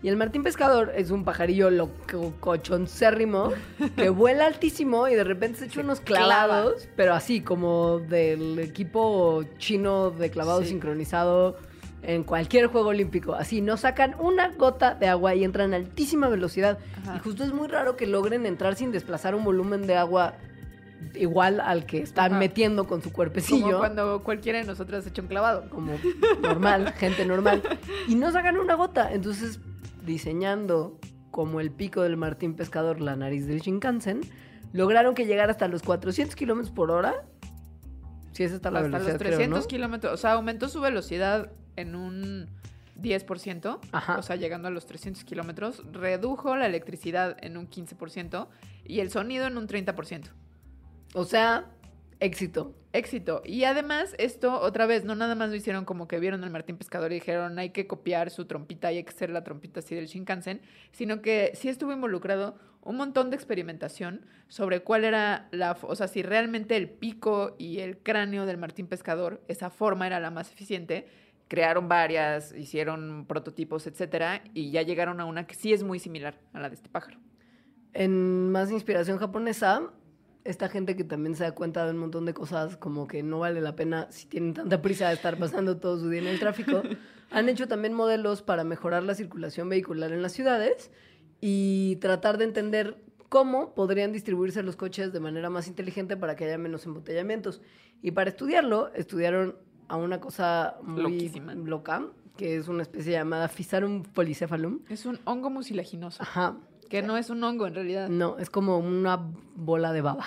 Y el martín pescador es un pajarillo locochoncérrimo que *laughs* vuela altísimo y de repente se echa Se unos clava. clavados, pero así como del equipo chino de clavado Sí. sincronizado en cualquier juego olímpico. Así, no sacan una gota de agua y entran a altísima velocidad. Ajá. Y justo es muy raro que logren entrar sin desplazar un volumen de agua igual al que están Ajá. metiendo con su cuerpecillo Como cuando cualquiera de nosotras echa un clavado. como normal, gente normal, y no sacan una gota. Entonces, diseñando como el pico del Martín Pescador la nariz del Shinkansen, lograron que llegara hasta los 400 kilómetros por hora. Si es esta la Hasta velocidad, los 300 creo, ¿no? kilómetros. O sea, aumentó su velocidad en un 10%. Ajá. O sea, llegando a los 300 kilómetros. Redujo la electricidad en un 15% y el sonido en un 30%. O sea, éxito. Éxito. Y además, esto, otra vez, no nada más lo hicieron como que vieron al Martín Pescador y dijeron hay que copiar su trompita y hay que hacer la trompita así del Shinkansen, sino que sí estuvo involucrado un montón de experimentación sobre cuál era la, o sea, si realmente el pico y el cráneo del Martín Pescador, esa forma era la más eficiente. Crearon varias, hicieron prototipos, etcétera, y ya llegaron a una que sí es muy similar a la de este pájaro. En más inspiración japonesa, esta gente que también se da cuenta de un montón de cosas, como que no vale la pena, si tienen tanta prisa de estar pasando todo su día en el tráfico, *laughs* han hecho también modelos para mejorar la circulación vehicular en las ciudades y tratar de entender cómo podrían distribuirse los coches de manera más inteligente para que haya menos embotellamientos. Y para estudiarlo, estudiaron a una cosa muy Loquísima. loca, que es una especie llamada Physarum polycephalum. Es un hongo mucilaginoso, Ajá. que no es un hongo en realidad. No, es como una bola de baba.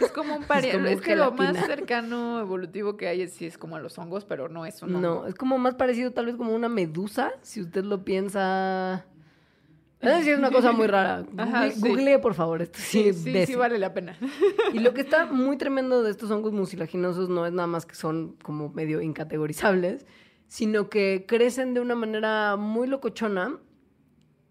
Es como un pari- *laughs* Es como es, que lo más cercano evolutivo que hay es, sí es como a los hongos, pero no es un hongo. No, es como más parecido tal vez como una medusa, si usted lo piensa. Es decir, es una cosa muy rara. Ajá, Google- sí. Googlee, por favor, esto sí, Sí, sí, sí vale la pena. Y lo que está muy tremendo de estos hongos mucilaginosos no es nada más que son como medio incategorizables, sino que crecen de una manera muy locochona,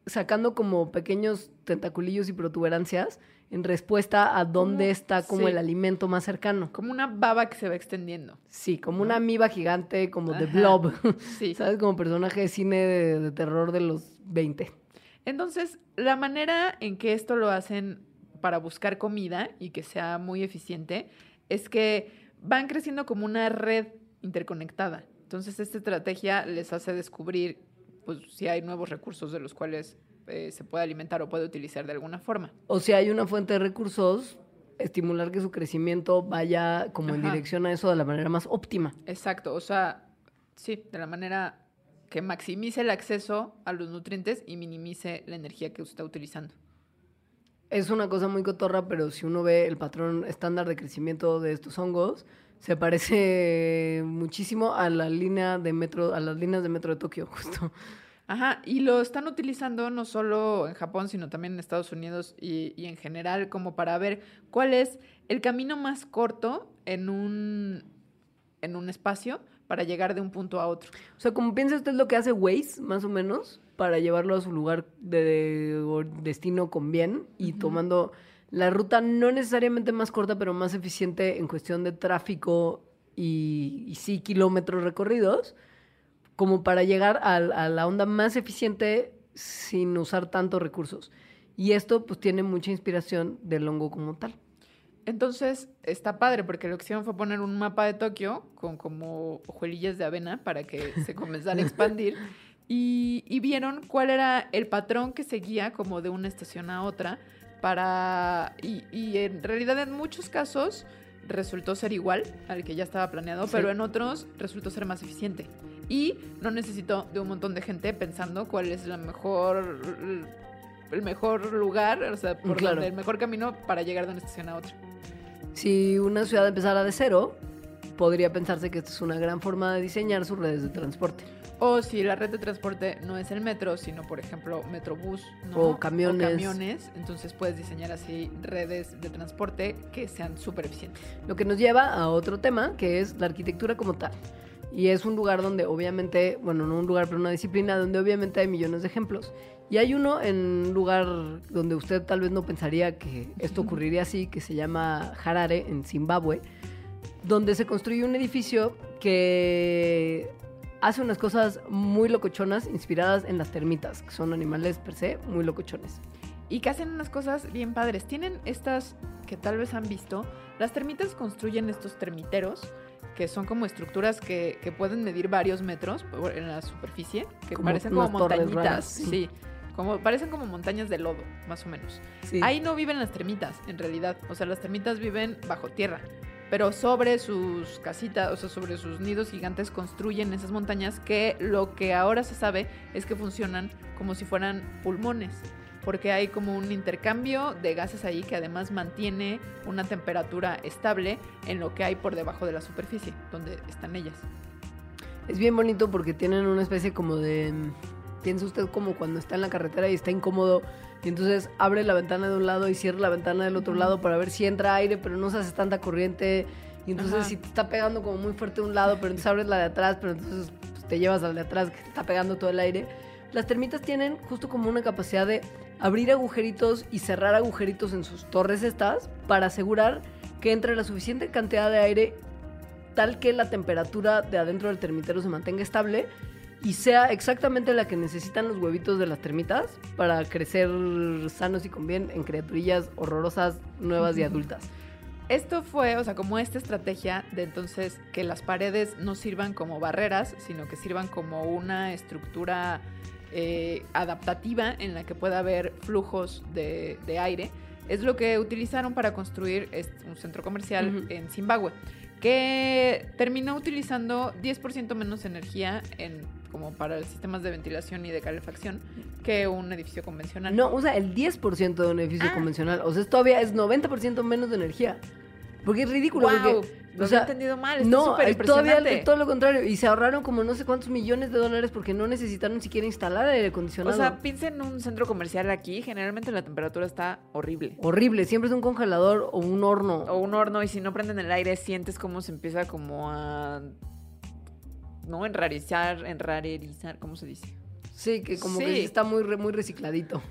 sacando como pequeños tentaculillos y protuberancias en respuesta a dónde está como Sí. el alimento más cercano. Como una baba que se va extendiendo. Sí, como una amiba gigante, como de Ajá. blob. Sí. *laughs* ¿Sabes? Como personaje de cine de, de terror de los 20. Entonces, la manera en que esto lo hacen para buscar comida y que sea muy eficiente es que van creciendo como una red interconectada. Entonces, esta estrategia les hace descubrir pues, si hay nuevos recursos de los cuales eh, se puede alimentar o puede utilizar de alguna forma. O si hay una fuente de recursos, estimular que su crecimiento vaya como en dirección a eso de la manera más óptima. Exacto, o sea, sí, de la manera que maximice el acceso a los nutrientes y minimice la energía que está utilizando. Es una cosa muy cotorra, pero si uno ve el patrón estándar de crecimiento de estos hongos, se parece *laughs* muchísimo a la línea de metro, a las líneas de metro de Tokio, *laughs* justo. Ajá, y lo están utilizando no solo en Japón, sino también en Estados Unidos y, y en general, como para ver cuál es el camino más corto en un, en un espacio para llegar de un punto a otro. O sea, como piensa usted lo que hace Waze, más o menos, para llevarlo a su lugar de, destino con bien y tomando la ruta no necesariamente más corta, pero más eficiente en cuestión de tráfico y, y sí kilómetros recorridos, como para llegar a, la onda más eficiente sin usar tantos recursos. Y esto pues tiene mucha inspiración del hongo como tal. Entonces, está padre porque lo que hicieron fue poner un mapa de Tokio con como hojuelillas de avena para que se comenzara a expandir. *laughs* Y, y vieron cuál era el patrón que seguía como de una estación a otra para... Y, y en realidad en muchos casos resultó ser igual al que ya estaba planeado, Sí. pero en otros resultó ser más eficiente. Y no necesitó de un montón de gente pensando cuál es la mejor... el mejor lugar, o sea, por Claro. donde el mejor camino para llegar de una estación a otra. Si una ciudad empezara de cero, podría pensarse que esta es una gran forma de diseñar sus redes de transporte. O si la red de transporte no es el metro, sino por ejemplo Metrobús ¿no? O camiones. camiones, entonces puedes diseñar así redes de transporte que sean súper eficientes. Lo que nos lleva a otro tema, que es la arquitectura como tal. Y es un lugar donde obviamente, bueno, no un lugar, pero una disciplina donde obviamente hay millones de ejemplos. Y hay uno en un lugar donde usted tal vez no pensaría que esto ocurriría así, que se llama Harare, en Zimbabue, donde se construye un edificio que hace unas cosas muy locochonas inspiradas en las termitas, que son animales per se muy locochones. Y que hacen unas cosas bien padres. Tienen estas que tal vez han visto. Las termitas construyen estos termiteros, que son como estructuras que, que pueden medir varios metros en la superficie, que Como parecen como montañitas. raras, sí. sí. Como, parecen como montañas de lodo, más o menos. Sí. Ahí no viven las termitas, en realidad. O sea, las termitas viven bajo tierra. Pero sobre sus casitas, o sea, sobre sus nidos gigantes construyen esas montañas que lo que ahora se sabe es que funcionan como si fueran pulmones. Porque hay como un intercambio de gases ahí que además mantiene una temperatura estable en lo que hay por debajo de la superficie, donde están ellas. Es bien bonito porque tienen una especie como de... Piensa usted como cuando está en la carretera y está incómodo y entonces abre la ventana de un lado y cierra la ventana del otro lado para ver si entra aire, pero no se hace tanta corriente. Y entonces Ajá. si te está pegando como muy fuerte un lado, pero entonces abres la de atrás, pero entonces pues, te llevas al de atrás que te está pegando todo el aire. Las termitas tienen justo como una capacidad de abrir agujeritos y cerrar agujeritos en sus torres estas para asegurar que entre la suficiente cantidad de aire tal que la temperatura de adentro del termitero se mantenga estable y sea exactamente la que necesitan los huevitos de las termitas para crecer sanos y con bien en criaturillas horrorosas, nuevas y adultas. Esto fue, o sea, como esta estrategia de entonces que las paredes no sirvan como barreras, sino que sirvan como una estructura eh, adaptativa en la que pueda haber flujos de, de aire, es lo que utilizaron para construir un centro comercial en Zimbabue, que terminó utilizando 10% menos energía en, como para sistemas de ventilación y de calefacción que un edificio convencional. No, usa el 10% de un edificio Ah. convencional. O sea, todavía es 90% menos de energía. Porque es ridículo. ¡Wow! Porque, Lo o sea, entendido mal. Está no, es todavía impresionante. todo lo contrario. Y se ahorraron como no sé cuántos millones de dólares porque no necesitaron siquiera instalar aire acondicionado. O sea, piensa en un centro comercial aquí, generalmente la temperatura está horrible. horrible. Siempre es un congelador o un horno. O un horno y si no prenden el aire sientes cómo se empieza como a... No, enrarizar, enrarerizar, ¿cómo se dice? Sí, que como que Sí. está muy, muy recicladito.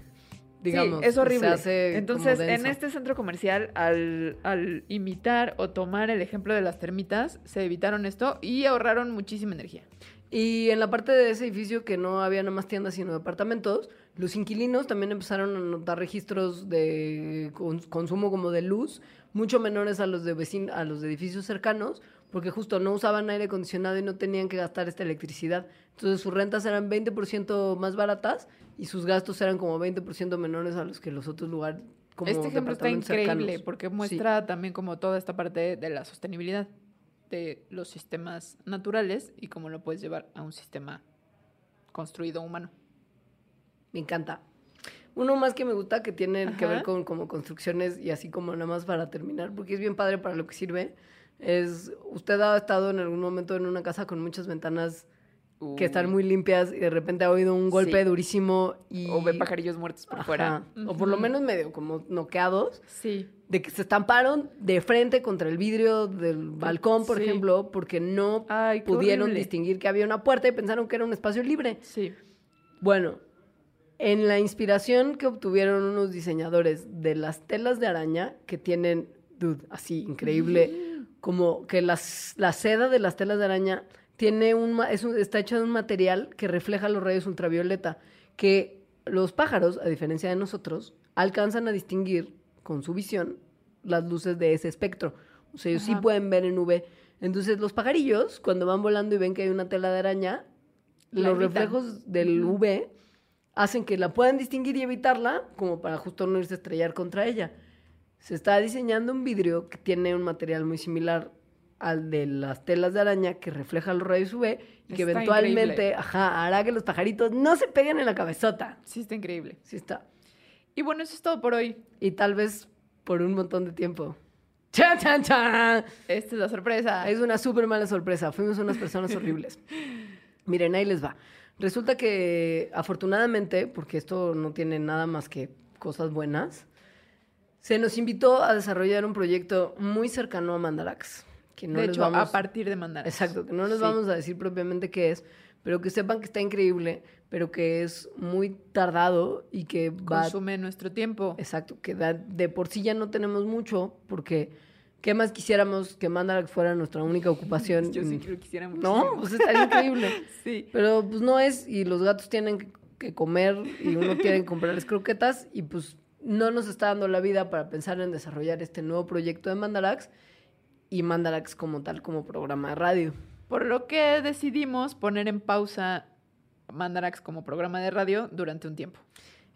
Digamos. sí, es horrible. Entonces, en este centro comercial, al, al imitar o tomar el ejemplo de las termitas, se evitaron esto y ahorraron muchísima energía. Y en la parte de ese edificio que no había nada más tiendas sino departamentos, Los inquilinos también empezaron a notar registros de cons- consumo como de luz mucho menores a los de vecin- a los de edificios cercanos, porque justo no usaban aire acondicionado y no tenían que gastar esta electricidad. Entonces sus rentas eran 20% más baratas y sus gastos eran como 20% menores a los que los otros lugares como este ejemplo está increíble cercanos. porque Sí. muestra también como toda esta parte de la sostenibilidad de los sistemas naturales y cómo lo puedes llevar a un sistema construido humano. Me encanta. Uno más que me gusta que tiene que Ajá. ver con como construcciones y así como nada más para terminar, porque es bien padre para lo que sirve, es usted ha estado en algún momento en una casa con muchas ventanas que están Uy. muy limpias y de repente ha oído un golpe Sí. durísimo y... O ve pajarillos muertos por Ajá. fuera. O por lo menos medio como noqueados, Sí. de que se estamparon de frente contra el vidrio del balcón, por Sí. ejemplo, porque no Ay, pudieron horrible. distinguir que había una puerta y pensaron que era un espacio libre. Sí. Bueno, en la inspiración que obtuvieron unos diseñadores de las telas de araña que tienen, dude, así, increíble, como que las, la seda de las telas de araña tiene un, es un- está hecha de un material que refleja los rayos ultravioleta, que los pájaros, a diferencia de nosotros, alcanzan a distinguir con su visión las luces de ese espectro. O sea, ellos sí pueden ver en UV. Entonces, los pajarillos, cuando van volando y ven que hay una tela de araña, La los evitan. reflejos del. UV hacen que la puedan distinguir y evitarla, como para justo no irse a estrellar contra ella. Se está diseñando un vidrio que tiene un material muy similar al de las telas de araña que refleja los rayos UV y que Está eventualmente increíble. ajá, hará que los pajaritos no se peguen en la cabezota. Sí, está increíble. Sí está. Y bueno, eso es todo por hoy. Y tal vez por un montón de tiempo. ¡Chan, chan, chan! Esta es la sorpresa. Es una súper mala sorpresa. Fuimos unas personas horribles. *laughs* Miren, ahí les va. Resulta que, afortunadamente, porque esto no tiene nada más que cosas buenas, se nos invitó a desarrollar un proyecto muy cercano a Mandarax. Que no de les hecho, vamos... a partir de mandar. Exacto, que no les Sí. vamos a decir propiamente qué es, pero que sepan que está increíble, pero que es muy tardado y que va... Consume nuestro tiempo. Exacto, que da- de por sí ya no tenemos mucho, porque ¿qué más quisiéramos que Mandarax fuera nuestra única ocupación? *laughs* Yo sí Mm, que lo quisiera No, muchísimo. pues estaría increíble. *laughs* Sí. Pero pues no es, y los gatos tienen que- comer y uno que comprarles croquetas, y pues no nos está dando la vida para pensar en desarrollar este nuevo proyecto de Mandarax y Mandarax como tal, como programa de radio. Por lo que decidimos poner en pausa Mandarax como programa de radio durante un tiempo.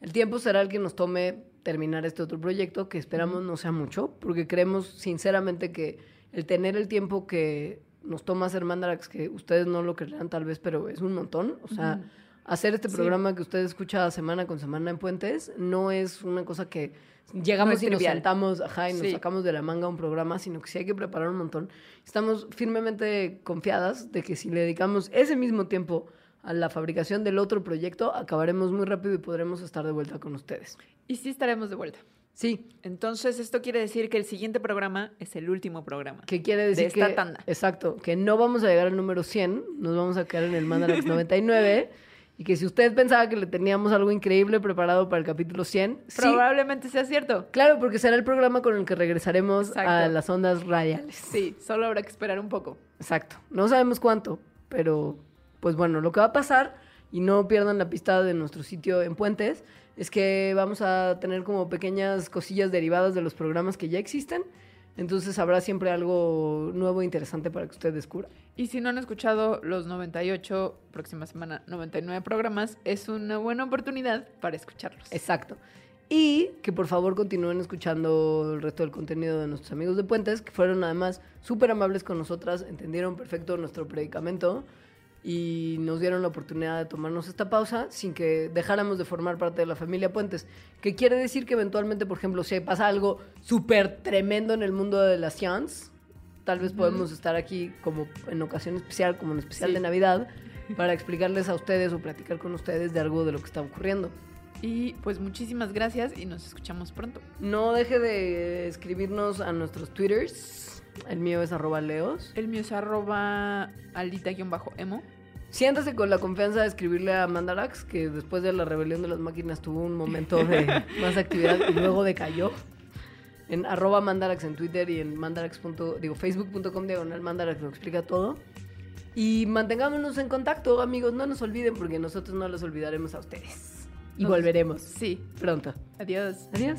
El tiempo será el que nos tome terminar este otro proyecto, que esperamos no sea mucho, porque creemos sinceramente que el tener el tiempo que nos toma hacer Mandarax, que ustedes no lo creerán tal vez, pero es un montón. O sea, hacer este Sí. programa que usted escucha semana con semana en Puentes no es una cosa que llegamos No y nos trivial. sentamos ajá, y nos Sí. sacamos de la manga un programa, sino que sí hay que preparar un montón. Estamos firmemente confiadas de que si le dedicamos ese mismo tiempo a la fabricación del otro proyecto, acabaremos muy rápido y podremos estar de vuelta con ustedes. Y sí estaremos de vuelta. Sí, Entonces, esto quiere decir que el siguiente programa es el último programa. que quiere decir esta que... tanda. Exacto, que no vamos a llegar al número 100, nos vamos a quedar en el Mandarax 99, *laughs* y que si usted pensaba que le teníamos algo increíble preparado para el capítulo 100, sí, Probablemente sea cierto. claro, porque será el programa con el que regresaremos a las ondas radiales. Sí, solo habrá que esperar un poco. Exacto, no sabemos cuánto, pero pues bueno, lo que va a pasar, y no pierdan la pista de nuestro sitio en Puentes, es que vamos a tener como pequeñas cosillas derivadas de los programas que ya existen, entonces habrá siempre algo nuevo e interesante para que usted descubra. Y si no han escuchado los 98, próxima semana 99 programas, es una buena oportunidad para escucharlos. Exacto. Y que por favor continúen escuchando el resto del contenido de nuestros amigos de Puentes, que fueron además súper amables con nosotras, entendieron perfecto nuestro predicamento y nos dieron la oportunidad de tomarnos esta pausa sin que dejáramos de formar parte de la familia Puentes. Que quiere decir que eventualmente, por ejemplo, si pasa algo súper tremendo en el mundo de las science, tal vez podemos estar aquí como en ocasión especial, como en especial Sí. de Navidad, para explicarles a ustedes o platicar con ustedes de algo de lo que está ocurriendo. Y pues muchísimas gracias y nos escuchamos pronto. No deje de escribirnos a nuestros twitters. El mío es arroba leos. El mío es arroba alita-emo. Siéntase con la confianza de escribirle a Mandarax, que después de la rebelión de las máquinas tuvo un momento de *laughs* más actividad y luego decayó. En arroba Mandarax en Twitter y en mandarax. Digo, facebook.com diagonal Mandarax lo explica todo. Y mantengámonos en contacto, amigos. No nos olviden porque nosotros no los olvidaremos a ustedes. Y volveremos Sí. pronto. Adiós. Adiós.